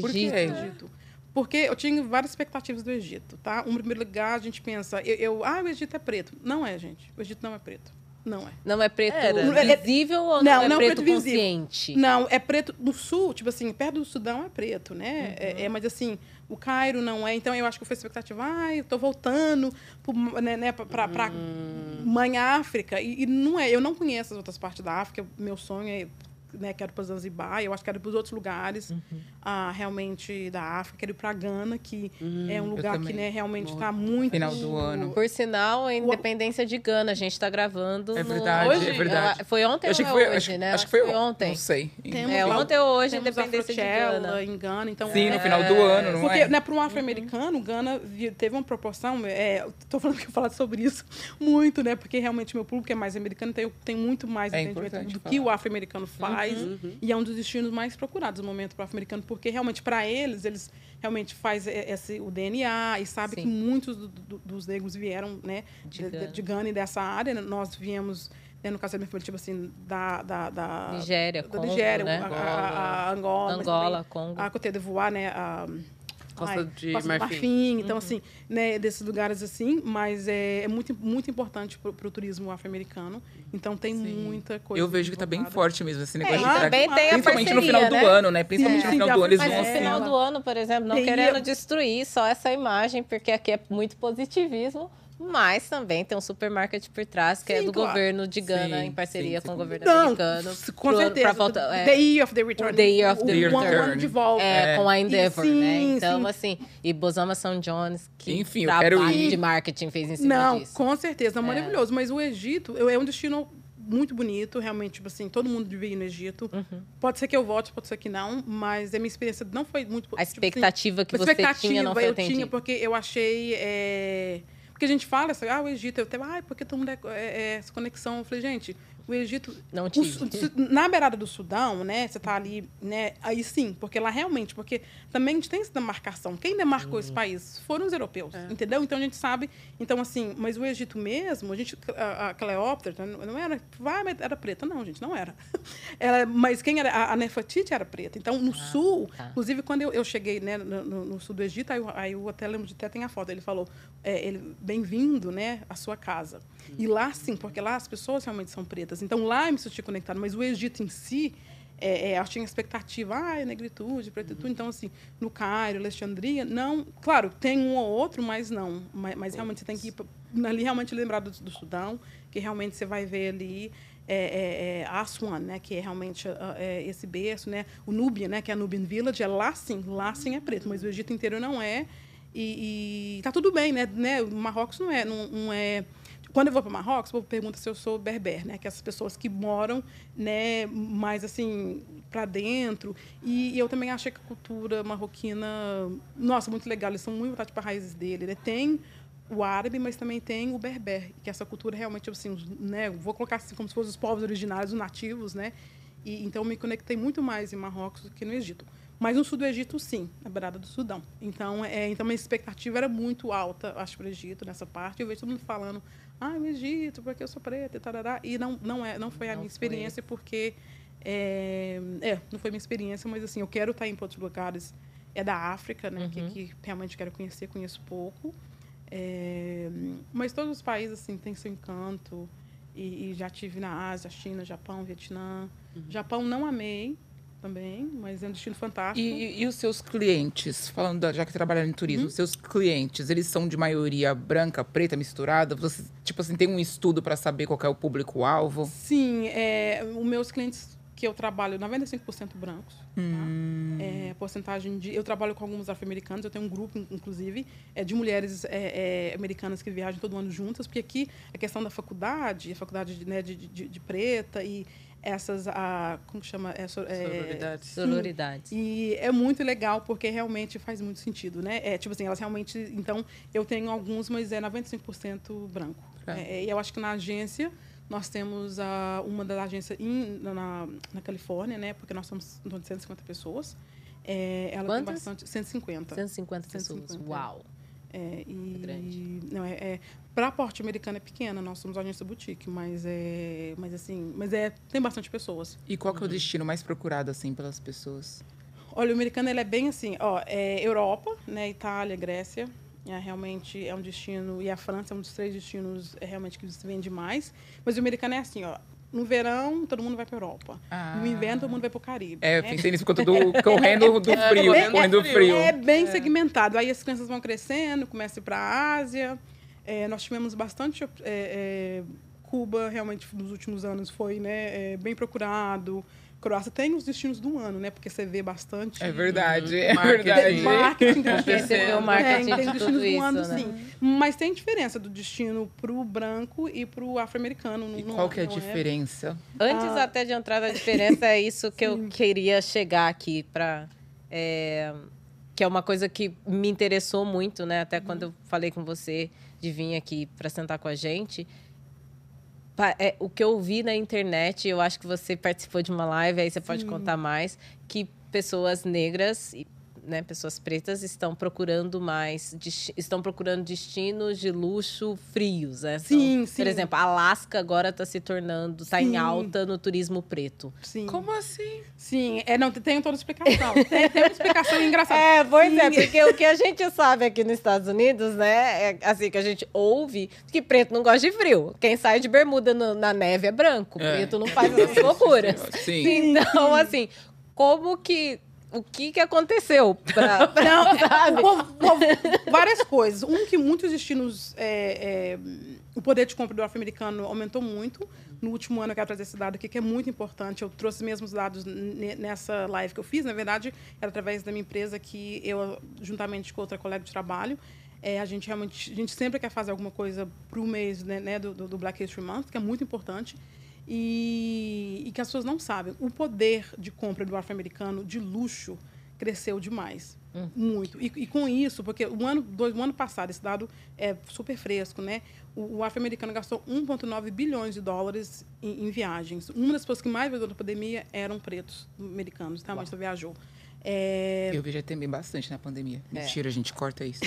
Por quê? Egito. Egito. Porque eu tinha várias expectativas do Egito, tá? Um primeiro lugar, a gente pensa... Eu, eu- ah, o Egito é preto. Não é, gente. O Egito não é preto. Não é. Não é preto Era. visível ou não, Não, é não é preto, preto visível. consciente? Não, é preto no sul, tipo assim, perto do Sudão é preto, né? Uhum. É, é, mas assim, o Cairo não é. Então eu acho que foi a expectativa, ai, eu tô voltando pro, né, né, pra, pra, pra Hum. Mãe África. E, e não é, eu não conheço as outras partes da África. Meu sonho é né, quero para Zanzibar, eu acho que quero ir para os outros lugares, Uhum. ah, realmente da África, quero ir para Gana, que Uhum. é um lugar que né, realmente está muito Final do ano. Por sinal, a independência de Gana, a gente tá gravando. É no- verdade, Hoje? é verdade. Foi ontem ou que foi, é hoje, acho, né? acho que foi, ontem. Não sei. Temos É ontem ou hoje, temos a independência de Gana. em Gana, então Sim, no é, final do ano, não Porque, é? né, para um afro-americano, Gana vi- teve uma proporção. É, tô falando que eu falar sobre isso muito, né? Porque realmente meu público é mais americano, então eu tenho muito mais É entendimento do falar. que o afro-americano faz. Uhum. E é um dos destinos mais procurados no momento para o afro-americano, porque realmente para eles, eles realmente faz esse, o DNA e sabe Sim. que muitos do- do- dos negros vieram, né? De De, de, Gana. e dessa área. né? Nós viemos, né, no caso da minha família, tipo assim, da. da, da Nigéria, da Congo, Nigéria, né? a, a- a Angola. Angola, também Congo. a Côte d'Ivoire, né? A, Costa ai, de Costa do Marfim. Então, Uhum. assim, né, desses lugares assim, mas é, é muito, muito importante pro, pro turismo afro-americano. Então, tem muita coisa. Eu vejo que tá bem forte mesmo esse negócio e de tra- também tem a Principalmente no parceria, final do né? ano, né? Principalmente Sim, no sim, final do ano eles Mas vão no É, assim. final do ano, por exemplo, não Tem- querendo destruir só essa imagem, porque aqui é muito positivismo, mas também tem um supermarket por trás, que é Sim, do claro. governo de Gana, Sim, em parceria sim, com o governo Não, americano. com pro- certeza. volta, é, the Year of the Return. The Year of the o, Return. de volta. é, É. com a Endeavor, sim, né? Então, sim. assim, e Bosama São Jones, que Enfim, trabalho quero ir. de marketing fez em cima Não, disso. com certeza, é É. maravilhoso. Mas o Egito é um destino muito bonito, realmente, tipo assim, todo mundo devia ir no Egito. Uhum. Pode ser que eu volte, pode ser que não, mas a minha experiência não foi muito... A tipo assim, expectativa que você expectativa tinha não foi eu tinha, atendida. porque eu achei... é, Porque a gente fala, ah, o Egito, eu até, ah, porque todo mundo é, é- é essa conexão. Eu falei, gente, o Egito... Não o na beirada do Sudão, né, você tá ali, né, aí sim, porque lá realmente, porque também a gente tem essa demarcação. Quem demarcou Uhum. esse país foram os europeus, É. entendeu? Então a gente sabe, então assim, mas o Egito mesmo, a gente, a, a Cleópatra não não era, vai, era preta, não, gente, não era. Ela, mas quem era, a, a Nefertiti era preta. Então no sul, tá. inclusive quando eu, eu cheguei, né, no, no- no sul do Egito, aí, aí eu até lembro de até tem a foto, ele falou, é, ele, bem-vindo, né, à sua casa. E lá sim, porque lá as pessoas realmente são pretas. Então lá eu me senti conectada, mas o Egito em si, é, é, eu tinha expectativa, ah, é negritude, pretitude. Então, assim, no Cairo, Alexandria, não. Claro, tem um ou outro, mas não. Mas, mas realmente você tem que ir ali realmente lembrar do, do Sudão, que realmente você vai ver ali é, é, é, Aswan, né, que é realmente ah, é, esse berço, né, o Núbia, né, que é a Nubian Village, é lá sim, lá sim é preto, mas o Egito inteiro não é. E, e tá tudo bem, né, né? O Marrocos não é, não, não é quando eu vou para Marrocos, o povo pergunta se eu sou berber, né? Que é essas pessoas que moram, né, mais assim para dentro. E, e eu também achei que a cultura marroquina, nossa, muito legal. Eles são muito voltados para raízes dele. Né? Tem o árabe, mas também tem o berber, que essa cultura realmente assim, né? Vou colocar assim como se fossem os povos originários, os nativos, né? E então me conectei muito mais em Marrocos do que no Egito. Mas no sul do Egito, sim, na beirada do Sudão. Então, é, então minha expectativa era muito alta, acho, para o Egito, nessa parte. Eu vejo todo mundo falando, ah, o Egito, porque eu sou preta e tarará. E não, não, é, não foi a Não minha foi. experiência, porque... É, é, não foi minha experiência, mas assim, eu quero estar em outros lugares. É da África, né? Que, Uhum. que realmente quero conhecer, conheço pouco. É, mas todos os países, assim, têm seu encanto. E, e já tive na Ásia, China, Japão, Vietnã. Japão não amei também, mas é um destino fantástico. E, e os seus clientes, falando da- já que trabalha em turismo, Uhum. os seus clientes, eles são de maioria branca, preta, misturada? Você, tipo assim, tem um estudo para saber qual é o público-alvo? Sim, é, os meus clientes que eu trabalho, 95% brancos. tá? Hum. É, porcentagem de. Eu trabalho com alguns afro-americanos, eu tenho um grupo, in- inclusive, é, de mulheres é, é, americanas que viajam todo ano juntas, porque aqui a questão da faculdade, a faculdade de, né, de, de- de preta e essas. A, como que chama? É, so- é, Sororidades. Sororidades. e é muito legal porque realmente faz muito sentido, né? É, tipo assim, elas realmente. Então, eu tenho alguns, mas é 95% branco. É. É, e eu acho que na agência, nós temos a, uma das agências em- na, na Califórnia, né? Porque nós somos em torno de 150 pessoas. É, ela Quantas? tem bastante. 150. 150 pessoas. 150. Uau. É, e, grande. Não, é, é, para a porte americana é pequena, nós somos agência boutique, mas é. Mas assim, mas é, tem bastante pessoas. E qual que é o destino mais procurado, assim, pelas pessoas? Olha, o americano ele é bem assim, ó, é Europa, né, Itália, Grécia, é, realmente é um destino e a França é um dos três destinos é, realmente que se vende mais. Mas o americano é assim, ó, no verão todo mundo vai para Europa, Ah. no inverno todo mundo vai para o Caribe. É, né? pensei nisso por conta do correndo do frio, é, correndo do é frio. É bem segmentado. Aí as crianças vão crescendo, começam a ir para a Ásia. É, nós tivemos bastante. é, é, Cuba, realmente, nos últimos anos, foi né, é, bem procurado. Croácia tem os destinos do ano, né? Porque você vê bastante. É verdade, é Marketing. verdade. Marketing, tem Porque você vê o marketing tem, tem de destinos tudo do isso, ano, né? sim. Mas tem diferença do destino pro branco e pro afro-americano. E não- qual que é a não diferença? Antes Ah. até de entrar na diferença, é isso que eu queria chegar aqui para que é uma coisa que me interessou muito, né? Até quando eu falei com você de vir aqui para sentar com a gente. É, o que eu vi na internet, eu acho que você participou de uma live, aí você pode contar mais, que pessoas negras né, pessoas pretas estão procurando mais, estão procurando destinos de luxo frios, né? Então, Sim, sim. Por exemplo, Alasca agora está se tornando, está em Sim. alta no turismo preto. Sim. Como assim? Sim, é, não, tem toda a explicação. tem, tem uma explicação engraçada. É, pois é, Sim. porque o que a gente sabe aqui nos Estados Unidos, né, é assim, que a gente ouve, que preto não gosta de frio. Quem sai de bermuda no- na neve é branco, É. preto não faz essas loucuras. Sim. Então, assim, como que, o que que aconteceu pra, pra- Não, sabe? várias coisas. Um, que muitos destinos. é, é, o poder de compra do afro-americano aumentou muito. No último ano, eu quero trazer esse dado aqui, que é muito importante. Eu trouxe mesmo os dados ne- nessa live que eu fiz. Na verdade, era através da minha empresa que eu, juntamente com outra colega de trabalho, é, a gente realmente, a gente sempre quer fazer alguma coisa para o mês né, né, do do Black History Month, que é muito importante. E, e que as pessoas não sabem. O poder de compra do afro-americano de luxo cresceu demais. Muito. E, e com isso, porque o ano, dois, o ano passado, esse dado é super fresco, né? O, o afro-americano gastou 1,9 bilhões de dólares em, em viagens. Uma das pessoas que mais viajou na pandemia eram pretos americanos, realmente só viajou. É, Eu vejo também bastante na pandemia. Mentira, a gente corta isso.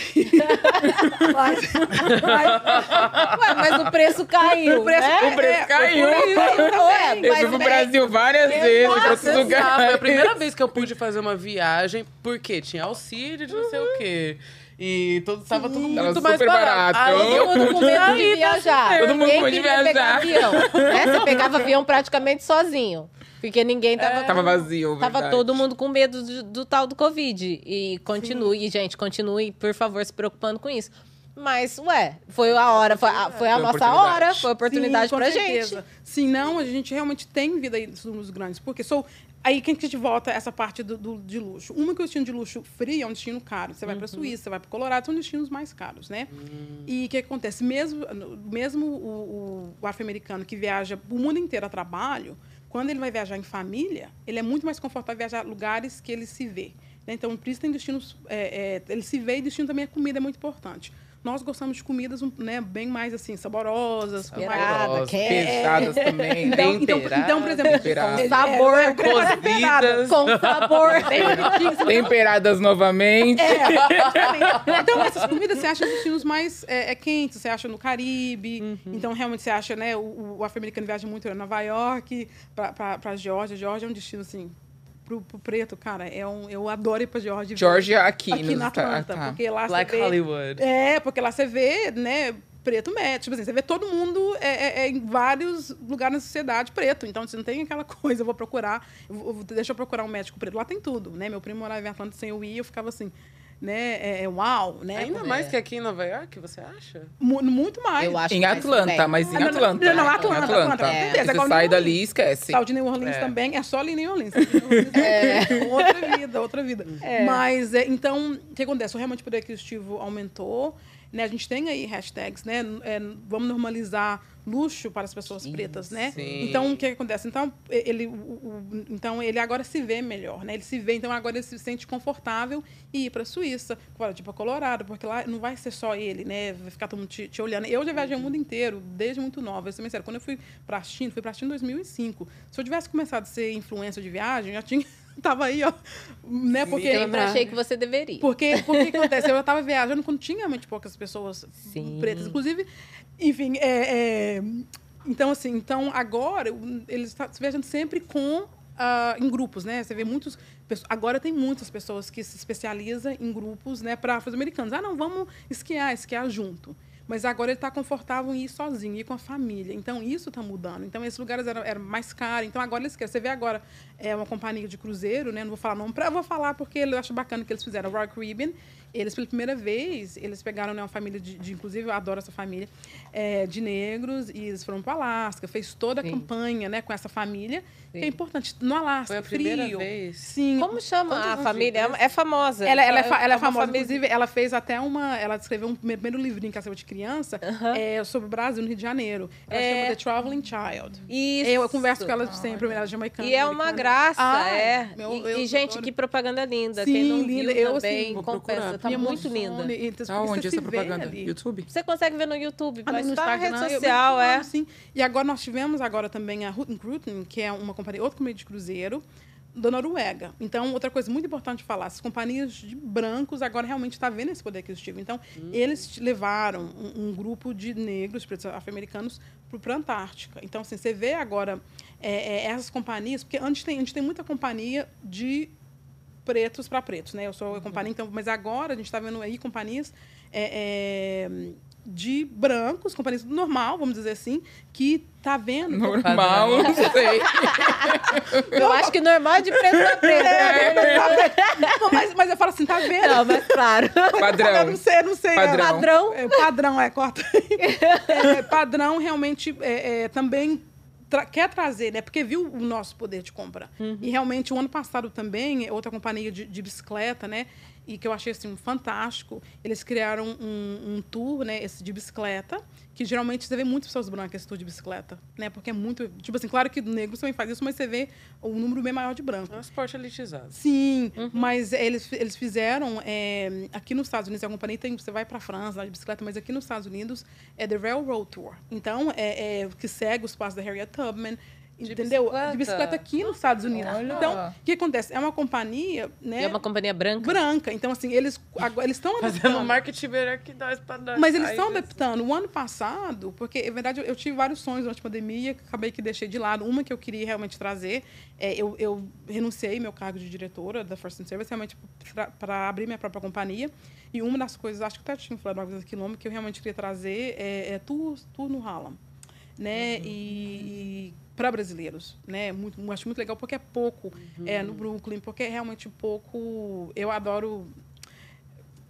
mas, mas- Ué, mas o preço caiu, o preço, né? O preço é, caiu. o preço. Eu fui pro Brasil várias vezes, pra outros Exato, Foi a lugares. primeira vez que eu pude fazer uma viagem, porque tinha auxílio de não sei o quê. E todo, tava tudo muito Tava mais super barato. Aí Todo eu mundo com medo de viajar. Todo mundo Ninguém com medo de queria pegar viajar. avião. né? Você pegava avião praticamente sozinho. Porque ninguém tava. Tava vazio, Tava verdade. todo mundo com medo do, do tal do Covid. E continue, gente, continue, por favor, se preocupando com isso. Mas, ué, foi a hora, foi a, foi a Foi nossa hora, foi a oportunidade Sim, com pra certeza. gente. Sim, não, a gente realmente tem vida aí dos números grandes. Porque sou. Aí que a gente volta essa parte do, do- de luxo. Uma que o destino de luxo frio é um destino caro. Você vai para Suíça, você vai para Colorado, são destinos mais caros, né? E o que acontece? Mesmo, mesmo o, o- o afro-americano que viaja o mundo inteiro a trabalho, quando ele vai viajar em família, ele é muito mais confortável viajar lugares que ele se vê. né? Então, por isso tem destinos. é, é, ele se vê e destino também a comida é muito importante. Nós gostamos de comidas né, bem mais assim, saborosas, com mais- Esperada, Saborosa, que Pesadas também. então, então, então, por exemplo, ele- Sabor, é, Cozidas. com sabor. Temperadas novamente. É, então, essas comidas você acha em destinos mais é, é, quentes, você acha no Caribe. Então, realmente, você acha, né? O, o afro-americano viaja muito para Nova York, para a Geórgia. Geórgia é um destino, assim, pro, pro preto, cara, é um, eu adoro ir pra Geórgia. Georgia aqui, aqui na Atlanta, ah, tá. porque lá Like você vê... Hollywood. É, porque lá você vê, né, preto médio. Tipo assim, você vê todo mundo é, é- é em vários lugares na sociedade preto. Então, você não tem aquela coisa, eu vou procurar, eu vou- deixa eu procurar um médico preto. Lá tem tudo, né? Meu primo morava em Atlanta sem eu ir, eu ficava assim, né, é, é uau, né? Ainda mais que aqui em Nova York, você acha? Mu- muito mais. Eu acho Em Atlanta, mas em Ah, não, não, Atlanta. não, não, Em Atlanta, Atlanta, com certeza, Você sai dali e esquece. Tal de New Orleans É. também, é só ali em New Orleans. É outra vida, outra vida. Mas, é, então, o que acontece? O realmente poder aquisitivo aumentou. Né? A gente tem aí hashtags, né? É, vamos normalizar luxo para as pessoas pretas, né? Sim. Então, o que acontece? Então, ele, o- o- então, ele agora se vê melhor, né? Ele se vê, então agora ele se sente confortável e ir para a Suíça, para tipo, Colorado, porque lá não vai ser só ele, né? Vai ficar todo mundo te, te olhando. Eu já viajei o mundo inteiro, desde muito nova. Eu bem sério, quando eu fui para a China, fui para a China em 2005. Se eu tivesse começado a ser influencer de viagem, já tinha... Tava aí, ó. Né? Porque... Eu sempre achei que você deveria. Porque, o que acontece? Eu estava viajando quando tinha realmente poucas pessoas Sim. pretas. Inclusive, enfim, é, é, então assim, então agora eles estão viajando sempre com ah, em grupos, né? Você vê muitos agora tem muitas pessoas que se especializam em grupos, né, para afro-americanos. Ah, não, vamos esquiar, esquiar junto. Mas agora ele está confortável em ir sozinho, ir com a família. Então, isso está mudando. Então, esses lugares eram, eram mais caros. Então, agora eles querem. Você vê agora é uma companhia de cruzeiro, né? Não vou falar nome, pra, eu vou falar porque eu acho bacana que eles fizeram. Royal Caribbean, eles, pela primeira vez, eles pegaram né, uma família de, de- Inclusive, eu adoro essa família, é, de negros. E eles foram para Alasca. Fez toda a Sim. campanha né, com essa família. Que é importante. No Alasca, Foi a frio. vez. Sim. Como chama Quantos a família? É, é famosa. Ela, ela é, fa- ela é uma famosa. família- Inclusive, ela fez até uma. Ela escreveu um primeiro livrinho que ela escreveu de criança Aham. é, sobre o Brasil, no Rio de Janeiro. Ela É. chama The Traveling Child. Isso. Eu, converso com ela sempre, ela é jamaicana. E é uma americana. graça, Ai, é. meu- e, eu e, gente, adoro. que propaganda linda. Sim, Quem não linda. viu Eu, também, assim, vou confessa, procurar. tá muito linda. e- então, você onde se essa vê propaganda? ali. YouTube? Você consegue ver no YouTube, Ah, mas tá na rede eu social, é. Sim. E agora nós tivemos agora também a Huten Cruten, que é uma companhia, outra companhia de cruzeiro da Noruega. Então, outra coisa muito importante de falar, as companhias de brancos agora realmente estão vendo esse poder aquisitivo. Então, eles levaram um, um grupo de negros, afro-americanos, para a Antártica. Então, assim, você vê agora é, é, essas companhias, porque antes tem, a gente tem muita companhia de pretos para pretos, né? Eu sou a companhia, então, mas agora a gente está vendo aí companhias é, é, de brancos, companhias do normal, vamos dizer assim, que tá vendo. Normal, não sei. Eu acho que normal é de preto pra preto. né? Não, mas, mas eu falo assim, tá vendo? Não, mas claro. Eu Padrão. não sei, não sei. Padrão. Padrão. É, padrão, é, corta. É, padrão realmente é, é, também tra- quer trazer, né? Porque viu o nosso poder de compra. E realmente, o ano passado também, outra companhia de, de bicicleta, né? E que eu achei assim, fantástico. Eles criaram um, um tour, né? Esse de bicicleta, que geralmente você vê muitas pessoas brancas esse tour de bicicleta, né? Porque é muito. Tipo assim, claro que negros também faz isso, mas você vê o número bem maior de brancos. É um esporte elitizado. Sim, mas eles, eles fizeram é, aqui nos Estados Unidos, a companhia tem, você vai para a França, lá de bicicleta, mas aqui nos Estados Unidos é The Railroad Tour. Então, é, é que segue os passos da Harriet Tubman, entendeu? bicicleta? De bicicleta aqui nos Estados Unidos. Olha. Então, o que acontece? É uma companhia, né? E é uma companhia branca. branca. Então, assim, eles agora eles estão Fazendo marketing melhor que nós nós. Mas eles estão eles- adaptando. O ano passado, porque, na verdade, eu, eu tive vários sonhos durante a pandemia, que acabei que deixei de lado. Uma que eu queria realmente trazer, é, eu, eu renunciei meu cargo de diretora da First and Service, realmente para abrir minha própria companhia. E uma das coisas, acho que até tinha falado uma vez aqui no que eu realmente queria trazer é, é tour, tour no Harlem. Né? E, e para brasileiros, né? Muito, acho muito legal porque é pouco é, no Brooklyn, porque é realmente pouco. Eu adoro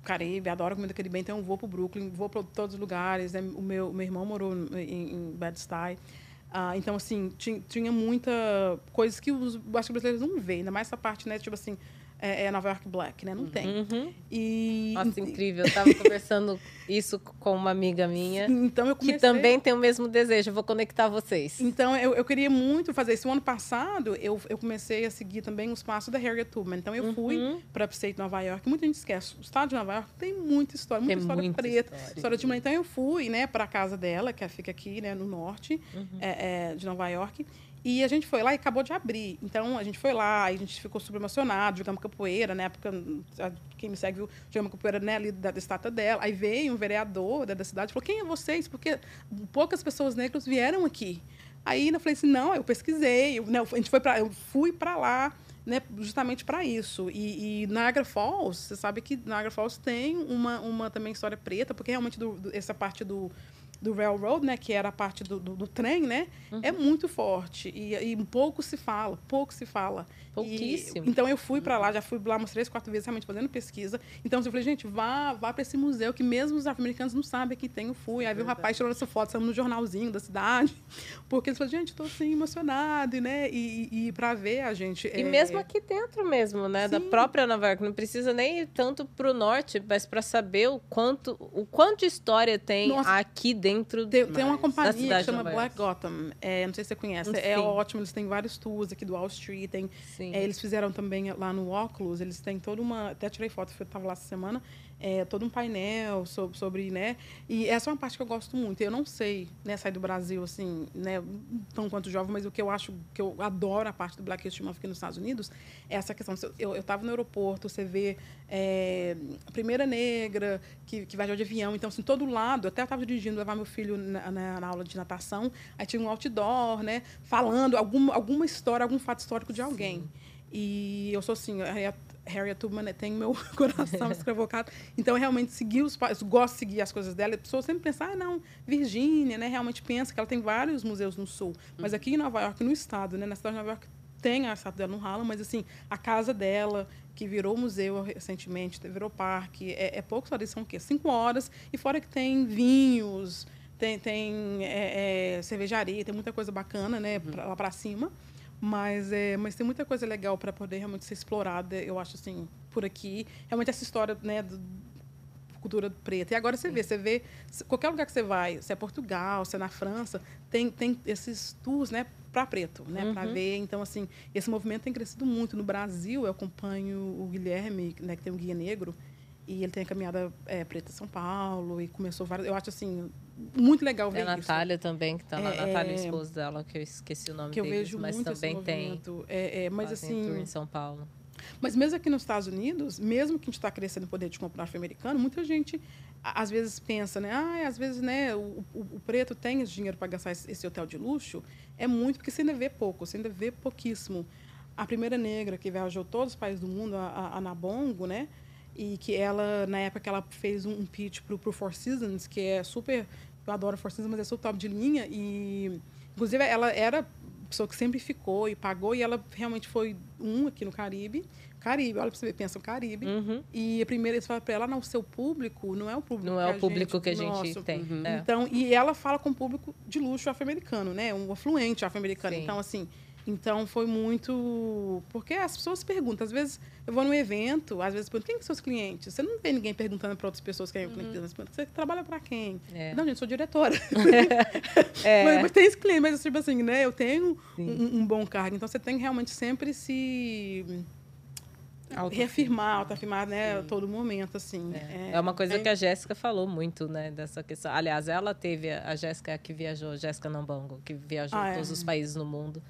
Caribe, adoro comida caribenha, então eu vou para o Brooklyn, vou para todos os lugares. Né? O meu, meu irmão morou em, em Bed-Stuy. Ah, então, assim, tinha, tinha muita coisas que os acho que brasileiros não veem, ainda mais essa parte, né? Tipo assim, é, é Nova York Black, né? Não tem. Uhum. E, Nossa, incrível. Eu tava conversando isso com uma amiga minha, então eu que comecei... também tem o mesmo desejo. Eu vou conectar vocês. Então, eu, eu queria muito fazer isso. O ano passado, eu, eu comecei a seguir também os passos da Harriet Tubman. Então, eu fui Uhum. para Upstate Nova York. Muita gente esquece. O estado de Nova York tem muita história, muita Tem história muita preta. história. História de mulher. Então, eu fui né, para a casa dela, que fica aqui né, no norte Uhum. é, é, de Nova York. E a gente foi lá e acabou de abrir. Então, a gente foi lá, a gente ficou super emocionado, jogamos capoeira, na época, a- quem me segue viu, jogamos capoeira né, ali da, da estátua dela. Aí veio um vereador da, da cidade e falou, quem é vocês? Porque poucas pessoas negras vieram aqui. Aí eu falei assim, não, eu pesquisei, eu, né, a gente foi pra, eu fui para lá, né, justamente para isso. E, e Niagara Falls, você sabe que Niagara Falls tem uma, uma também história preta, porque realmente do- do- essa parte do, do railroad, né, que era a parte do, do, do trem, né, é muito forte e, e pouco se fala, pouco se fala. Pouquíssimo. E, então eu fui para lá, já fui lá umas três, quatro vezes realmente fazendo pesquisa. Então eu falei, gente, vá, vá para esse museu que mesmo os afro-americanos não sabem que tem. Eu fui, aí vi o rapaz tirando essa foto, saiu no jornalzinho da cidade, porque eles falaram, gente, estou assim emocionado, né, e, e, e para ver a gente. E é, mesmo aqui dentro mesmo, né? Da Sim. própria Nova York. Não precisa nem ir tanto pro norte, mas para saber o quanto, o quanto de história tem Nossa. aqui dentro Tem, tem uma companhia que chama Black Gotham. É, não sei se você conhece. Sim. É ótimo, eles têm vários tours aqui do Wall Street. Tem, Sim. é, eles fizeram também lá no Oculus, eles têm toda uma. Até tirei foto, eu estava lá essa semana. É, todo um painel sobre, sobre, né? E essa é uma parte que eu gosto muito. Eu não sei, né, sair do Brasil, assim, né, tão quanto jovem, mas o que eu acho, que eu adoro a parte do Black History Month aqui nos Estados Unidos, é essa questão. Eu estava no aeroporto, você vê é, a primeira negra que, que viajou de avião. Então, assim, todo lado, eu até estava dirigindo, levar meu filho na, na- na aula de natação, aí tinha um outdoor, né, falando alguma, alguma história, algum fato histórico de alguém. E eu sou assim, a Harriet, Harriet Tubman tem meu coração escravocado. Então, eu realmente segui os pa- eu gosto de seguir as coisas dela. A pessoa sempre pensa, ah, não, Virgínia, né? Realmente pensa que ela tem vários museus no sul. Mas aqui em Nova York, no estado, né? Na cidade de Nova York, tem a estátua dela no Harlem, mas assim, a casa dela, que virou museu recentemente, virou parque, é, é pouco só, são o quê? Cinco horas, e fora que tem vinhos, tem, tem é, é, cervejaria, tem muita coisa bacana, né, pra, lá para cima. Mas, é, mas tem muita coisa legal para poder realmente ser explorada, eu acho assim, por aqui. Realmente essa história, né, do, cultura preta. E agora você vê, você vê qualquer lugar que você vai, se é Portugal, se é na França, tem, tem esses tours, né, para preto, né, uhum. para ver. Então assim, esse movimento tem crescido muito no Brasil. Eu acompanho o Guilherme, né, que tem um guia negro, e ele tem a caminhada é, preta São Paulo e começou várias. Eu acho assim muito legal ver é a Natália isso. também que está lá, é, Natália, esposa dela, que eu esqueci o nome que deles, eu vejo mas muito também tem. É, é, mas assim, em São Paulo. Mas mesmo aqui nos Estados Unidos, mesmo que a gente está crescendo o poder de comprar afro-americano, muita gente às vezes pensa, né? Ah, às vezes, né, o, o, o preto tem dinheiro para gastar esse, esse, hotel de luxo. É muito, porque você ainda vê pouco, você ainda vê pouquíssimo. A primeira negra que viajou todos os países do mundo, a, a Nabongo, né? E que ela, na época, ela fez um, pitch para o Four Seasons, que é super. Eu adoro Four Seasons, mas é super top de linha. E, inclusive, ela era pessoa que sempre ficou e pagou, e ela realmente foi um aqui no Caribe. Caribe, olha para você ver, pensa o Caribe. Uhum. E a primeira eles falam para ela, não, o seu público não é o público Não é o público gente, que a gente nosso. tem. Uhum. É. Então, e ela fala com o público de luxo afro-americano, né? Um afluente afro-americano. Então, assim, então foi muito. Porque as pessoas perguntam, às vezes eu vou num evento, às vezes perguntam, quem são seus clientes? Você não vê ninguém perguntando para outras pessoas quem é o cliente. Uhum. Você trabalha para quem? É. Não, gente, sou diretora. é. mas, mas, tem esse cliente, mas tipo assim, né? Eu tenho um, um, bom cargo. Então você tem que realmente sempre se Auto reafirmar, autoafirmar, né, Sim. todo momento, assim. É, é, é uma coisa é... que a Jéssica falou muito, né, dessa questão. Aliás, ela teve, a Jéssica que viajou, Jéssica Nambongo, que viajou ah, todos é. os países no mundo.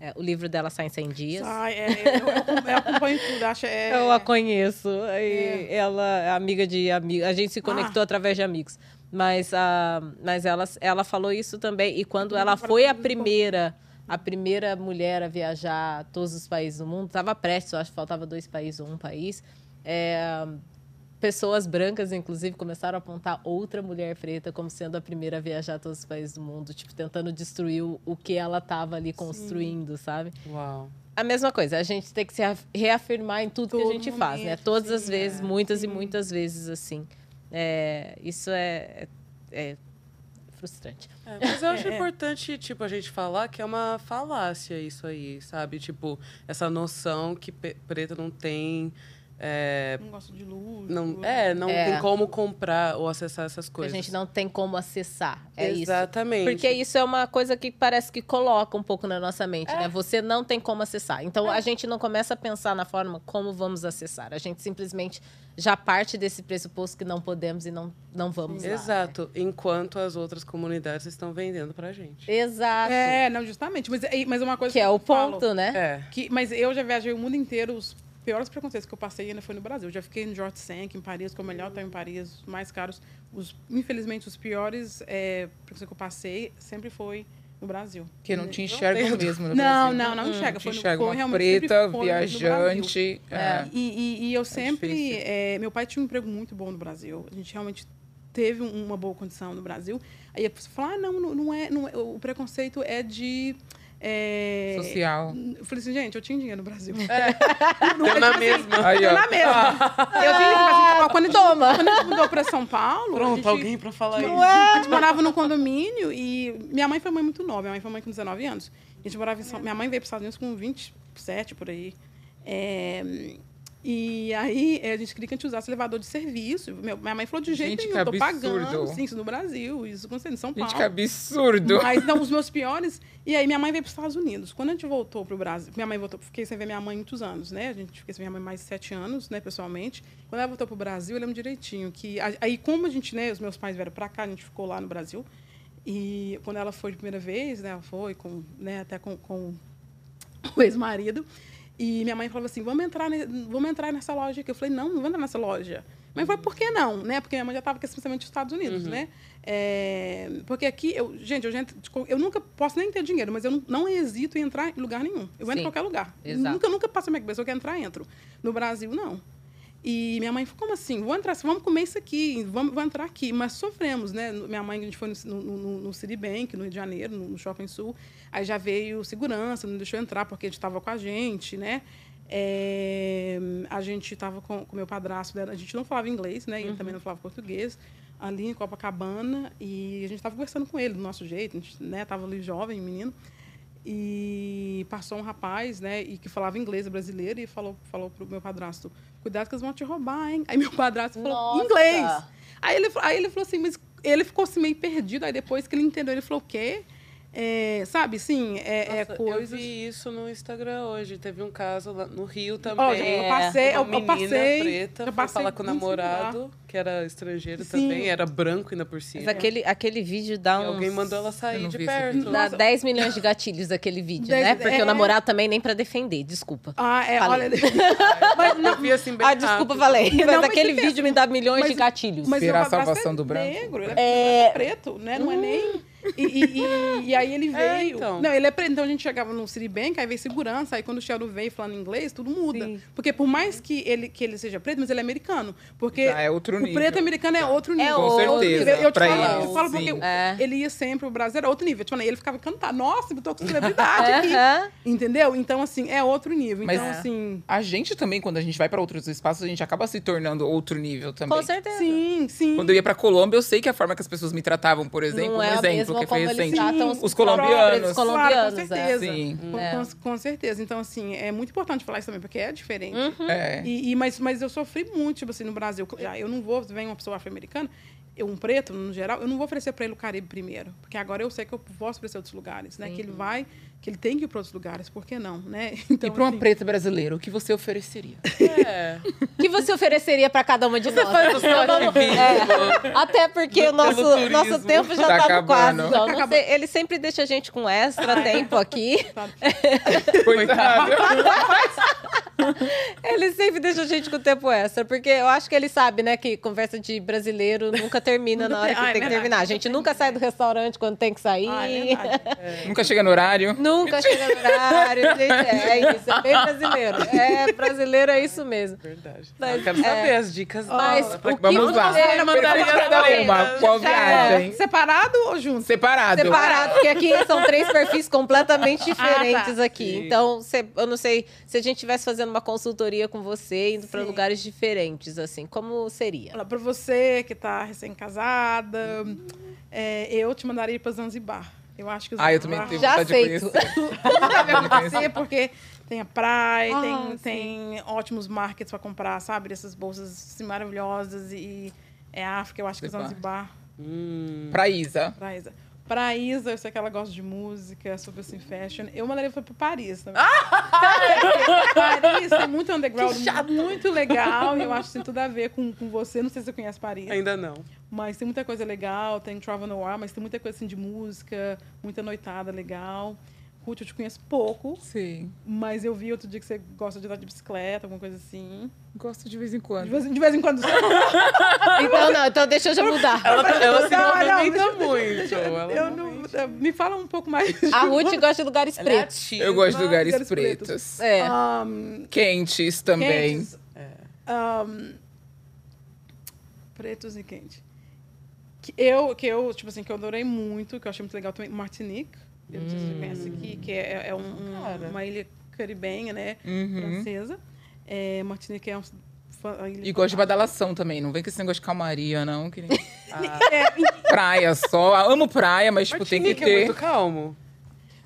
É, o livro dela sai em 100 dias. Sai, é, eu, eu, acompanho tudo, acho, é, Eu a conheço, e ela é amiga de amigos, a gente se conectou ah. através de amigos. Mas, uh, mas ela, ela falou isso também, e quando ela foi a primeira a primeira mulher a viajar a todos os países do mundo, estava prestes, eu acho que faltava dois países ou um país. É, pessoas brancas, inclusive, começaram a apontar outra mulher preta como sendo a primeira a viajar a todos os países do mundo, tipo, tentando destruir o, o que ela estava ali construindo, sim. sabe? Uau. A mesma coisa, a gente tem que se reafirmar em tudo Todo que a gente momento, faz, né? Todas sim, as vezes, é, muitas sim. e muitas vezes, assim. É, isso é, é frustrante. É, mas eu acho é, é. importante, tipo, a gente falar que é uma falácia isso aí, sabe? Tipo, essa noção que preto não tem é, não gosto de luz. Não, é, não é. tem como comprar ou acessar essas coisas. A gente não tem como acessar. É Exatamente. Isso. Porque isso é uma coisa que parece que coloca um pouco na nossa mente, é. né? Você não tem como acessar. Então é. a gente não começa a pensar na forma como vamos acessar. A gente simplesmente já parte desse pressuposto que não podemos e não, não vamos lá, Exato. Né? Enquanto as outras comunidades estão vendendo pra gente. Exato. É, não, justamente. Mas, mas uma coisa que, que é o ponto, falo, né? É. Que, mas eu já viajei o mundo inteiro, os piores preconceitos que eu passei ainda foi no Brasil. Eu já fiquei em George Sank, em Paris, que é o melhor hotel em Paris, os mais caros. Os, infelizmente, os piores é, preconceitos que eu passei sempre foi no Brasil. Que não te enxergam não mesmo no não, Brasil. Não, não, não enxerga. Hum, foi, enxerga foi, preta, viajante. É. É. E, e, e, eu é sempre... É meu pai tinha um emprego muito bom no Brasil. A gente realmente teve uma boa condição no Brasil. Aí a pessoa fala, ah, não, não é, não é, o preconceito é de é... Social. Eu falei assim, gente, eu tinha dinheiro no Brasil. É. Não, na assim, mesma. Aí, na mesma. eu tinha, assim, quando, a gente, Toma. quando a gente mudou para São Paulo. Pronto, gente, alguém para falar isso. É. A gente morava no condomínio e minha mãe foi mãe muito nova. Minha mãe foi mãe com 19 anos. A gente morava em São... Minha mãe veio para os Estados Unidos com 27 por aí. É... E aí a gente queria que a gente usasse elevador de serviço. Meu, minha mãe falou de jeito gente, nenhum, eu tô pagando. Sim, isso no Brasil, isso acontecendo em São Paulo. Gente, que absurdo. Mas não, os meus piores. E aí minha mãe veio para os Estados Unidos. Quando a gente voltou para o Brasil, minha mãe voltou, fiquei sem ver minha mãe muitos anos, né? A gente fiquei sem ver minha mãe mais de sete anos, né, pessoalmente. Quando ela voltou para o Brasil, eu lembro direitinho que aí como a gente, né, os meus pais vieram para cá, a gente ficou lá no Brasil. E quando ela foi de primeira vez, né, ela foi com, né, até com, com o ex-marido. E minha mãe falava assim: vamos entrar, vamos entrar nessa loja aqui. Eu falei: não, não vou entrar nessa loja. Mas foi por que não? Né? Porque minha mãe já estava com esse pensamento dos Estados Unidos, uhum. né? É, porque aqui, eu, gente, eu, gente, eu nunca posso nem ter dinheiro, mas eu não, não hesito em entrar em lugar nenhum. Eu entro em qualquer lugar. Exato. Nunca, nunca passo a minha cabeça, eu quero entrar, entro. No Brasil, não. E minha mãe falou, como assim? Vou entrar, vamos comer isso aqui, vamos, vamos entrar aqui. Mas sofremos, né? Minha mãe, a gente foi no, no, no Citibank, no Rio de Janeiro, no, no Shopping Sul. Aí já veio segurança, não deixou entrar porque a gente estava com a gente, né? É, a gente estava com o meu padrasto, a gente não falava inglês, né? E ele uhum. também não falava português, ali em Copacabana. E a gente estava conversando com ele do nosso jeito, a gente né, estava ali jovem, menino. E passou um rapaz, né, e que falava inglês, brasileiro, e falou, falou pro meu padrasto, cuidado que eles vão te roubar, hein? Aí meu padrasto falou, Nossa. inglês. Aí ele, aí ele falou assim, mas ele ficou assim meio perdido. Aí depois que ele entendeu, ele falou, o quê? É, sabe, sim, é, é Nossa, coisas... Eu vi isso no Instagram hoje. Teve um caso lá no Rio também. Ó, eu É. passei, eu, Uma eu menina passei, preta eu passei falar com o namorado, que era estrangeiro Sim. também, era branco ainda por cima. Mas aquele, aquele vídeo dá uns... alguém mandou ela Eu sair de perto. Dá Nossa. 10 milhões de gatilhos aquele vídeo, Dez- né? Porque é. o namorado também nem pra defender, desculpa. Ah, é, Falei. olha... Mas não vi assim bem Ah, desculpa, falei. Mas Não, mas aquele você pensa- vídeo me dá milhões mas- de gatilhos. Mas Esperar meu a salvação é do branco. Negro, É. é preto, né? Não é nem. E, e- e- e aí ele veio. É, então. Não, ele é preto. Então a gente chegava no Citibank, aí veio segurança. Aí quando o Sheldon veio falando inglês, tudo muda. Sim. Porque por mais que ele, que ele seja preto, mas ele é americano. Porque Já é outro o preto americano é outro nível. Com outro certeza, nível. Eu te falo, eles, eu falo sim. porque É. ele ia sempre, o Brasil era outro nível. Tipo, ele ficava cantando. Nossa, eu tô com celebridade aqui. Entendeu? Então, assim, é outro nível. Mas- Então, assim. A gente também, quando a gente vai pra outros espaços, a gente acaba se tornando outro nível também. Com certeza. Sim, sim. Quando eu ia pra Colômbia, eu sei que a forma que as pessoas me tratavam, por exemplo, Não um é exemplo mesma que foi recente. Sim, os colombianos. Claro, colombianos, com é. certeza. Sim. Com, É. com- com certeza. Então, assim, é muito importante falar isso também, porque é diferente. Uhum. É. E, e- mas, mas eu sofri muito, tipo assim, no Brasil. Já, eu não vou, vem uma pessoa afro-americana, eu, um preto, no geral, eu não vou oferecer para ele o Caribe primeiro. Porque agora eu sei que eu posso oferecer outros lugares, né? Que ele vai, que ele tem que ir para outros lugares, por que não, né? Então, e pra uma assim, preta brasileira, o que você ofereceria? É. O que você ofereceria pra cada uma de nós? é, até porque o nosso, nosso tempo já Tá tá, no quase. acabando. Então, não sei, ele sempre deixa a gente com extra tempo aqui. Coitado. Ele sempre deixa a gente com tempo extra, porque eu acho que ele sabe, né, que conversa de brasileiro nunca termina na hora que Ah, é tem que verdade. terminar. A gente nunca sai do restaurante quando tem que sair. Ah, é verdade. Nunca chega no horário. Nunca chega no horário, gente. É isso, é bem brasileiro. É, brasileiro é isso mesmo. Verdade. Mas, eu quero saber as dicas. Mas dela. o que Vamos lá. uma. Qual viagem? Separado ou junto? Separado. Separado, porque aqui são três perfis completamente diferentes Ah, tá. aqui. Sim. Então, cê- eu não sei se a gente estivesse fazendo uma consultoria com você, indo para lugares diferentes, assim, como seria? Pra você que tá recém-casada, é, eu te mandaria para Zanzibar. Eu acho que Ah, eu também Zanzibar- tenho Já vontade aceito. de conhecer. tudo a ver com você, porque tem a praia, Ah, tem, tem ótimos markets para comprar, sabe? Essas bolsas assim, maravilhosas. E é África, eu acho que Zanzibar. Zanzibar. Hum. Pra Isa. Pra Isa. Pra Isa, eu sei que ela gosta de música, super assim, fashion. Eu mandaria pra pra Paris também. Paris tem muito underground, muito legal. E eu acho que tem tudo a ver com, com você. Não sei se você conhece Paris. Ainda não. Mas tem muita coisa legal, tem Travel Noir, mas tem muita coisa assim de música, muita noitada legal. Ruth, eu te conheço pouco, Sim. mas eu vi outro dia que você gosta de andar de bicicleta, alguma coisa assim. Gosto de vez em De quando. vez, de vez em quando. Então, não, então deixa eu já mudar. Ela, ela se Não, não, movimenta muito. deixa- ela eu não, realmente- me fala um pouco mais. de A Ruth gosta de lugares Ela é pretos. ativa. Eu gosto de lugares lugares pretos. pretos. É. Um, Quentes também. quentes, É. um, pretos e quente. Que eu, que eu, tipo assim, que eu adorei muito, que eu achei muito legal também, Martinique. Eu não sei se você conhece aqui, que é, é um- um- Cara. uma ilha caribenha, né? Uhum. Francesa. É, Martinique é um, E gosto de badalação também. Não vem com esse negócio de calmaria, não. Que nem... Ah, praia só. Amo praia, mas tipo, tem que é ter. muito calmo.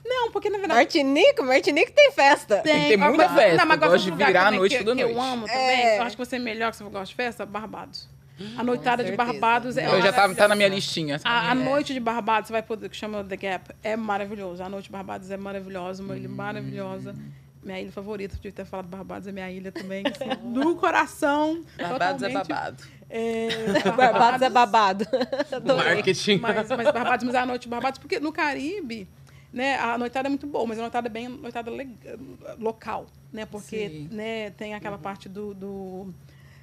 Não, porque na verdade. Martinique, Martinique tem festa. Tem que ter muita mas- festa. mas Eu gosto de virar a noite que, toda que eu noite. amo também. É. Eu acho que você é melhor que você gosta de festa, Barbados. A noitada de. Barbados é Eu já tava, tá na minha listinha. A, a noite de Barbados, você vai poder, que chama The Gap, é maravilhoso. A noite de Barbados é maravilhosa, uma ilha maravilhosa. Minha ilha favorita, podia ter falado Barbados, é minha ilha também. Assim, no coração. Barbados é babado. É, Barbados é babado. Marketing. Mas, mas Barbados, mas é a noite de Barbados, porque no Caribe, né, a noitada é muito boa, mas a noitada é bem noitada le- local, né? Porque Sim. né, tem aquela parte do, do-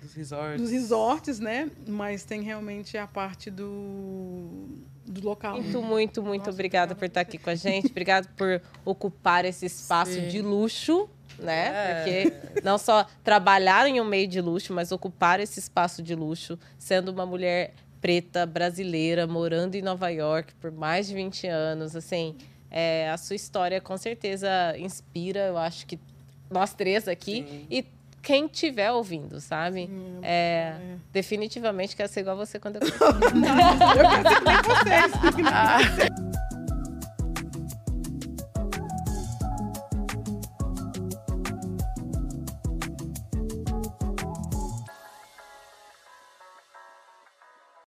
Dos resorts. dos resorts, né? Mas tem realmente a parte do, do local. Muito, muito, muito obrigada por estar aqui com a gente. Obrigada por ocupar esse espaço Sim. de luxo, né? É. Porque não só trabalhar em um meio de luxo, mas ocupar esse espaço de luxo, sendo uma mulher preta brasileira, morando em Nova York por mais de 20 anos, assim, é, a sua história com certeza inspira, eu acho que nós três aqui Sim. e quem estiver ouvindo, sabe? É, definitivamente quero ser igual a você quando eu crescer. Eu quero ser que nem vocês.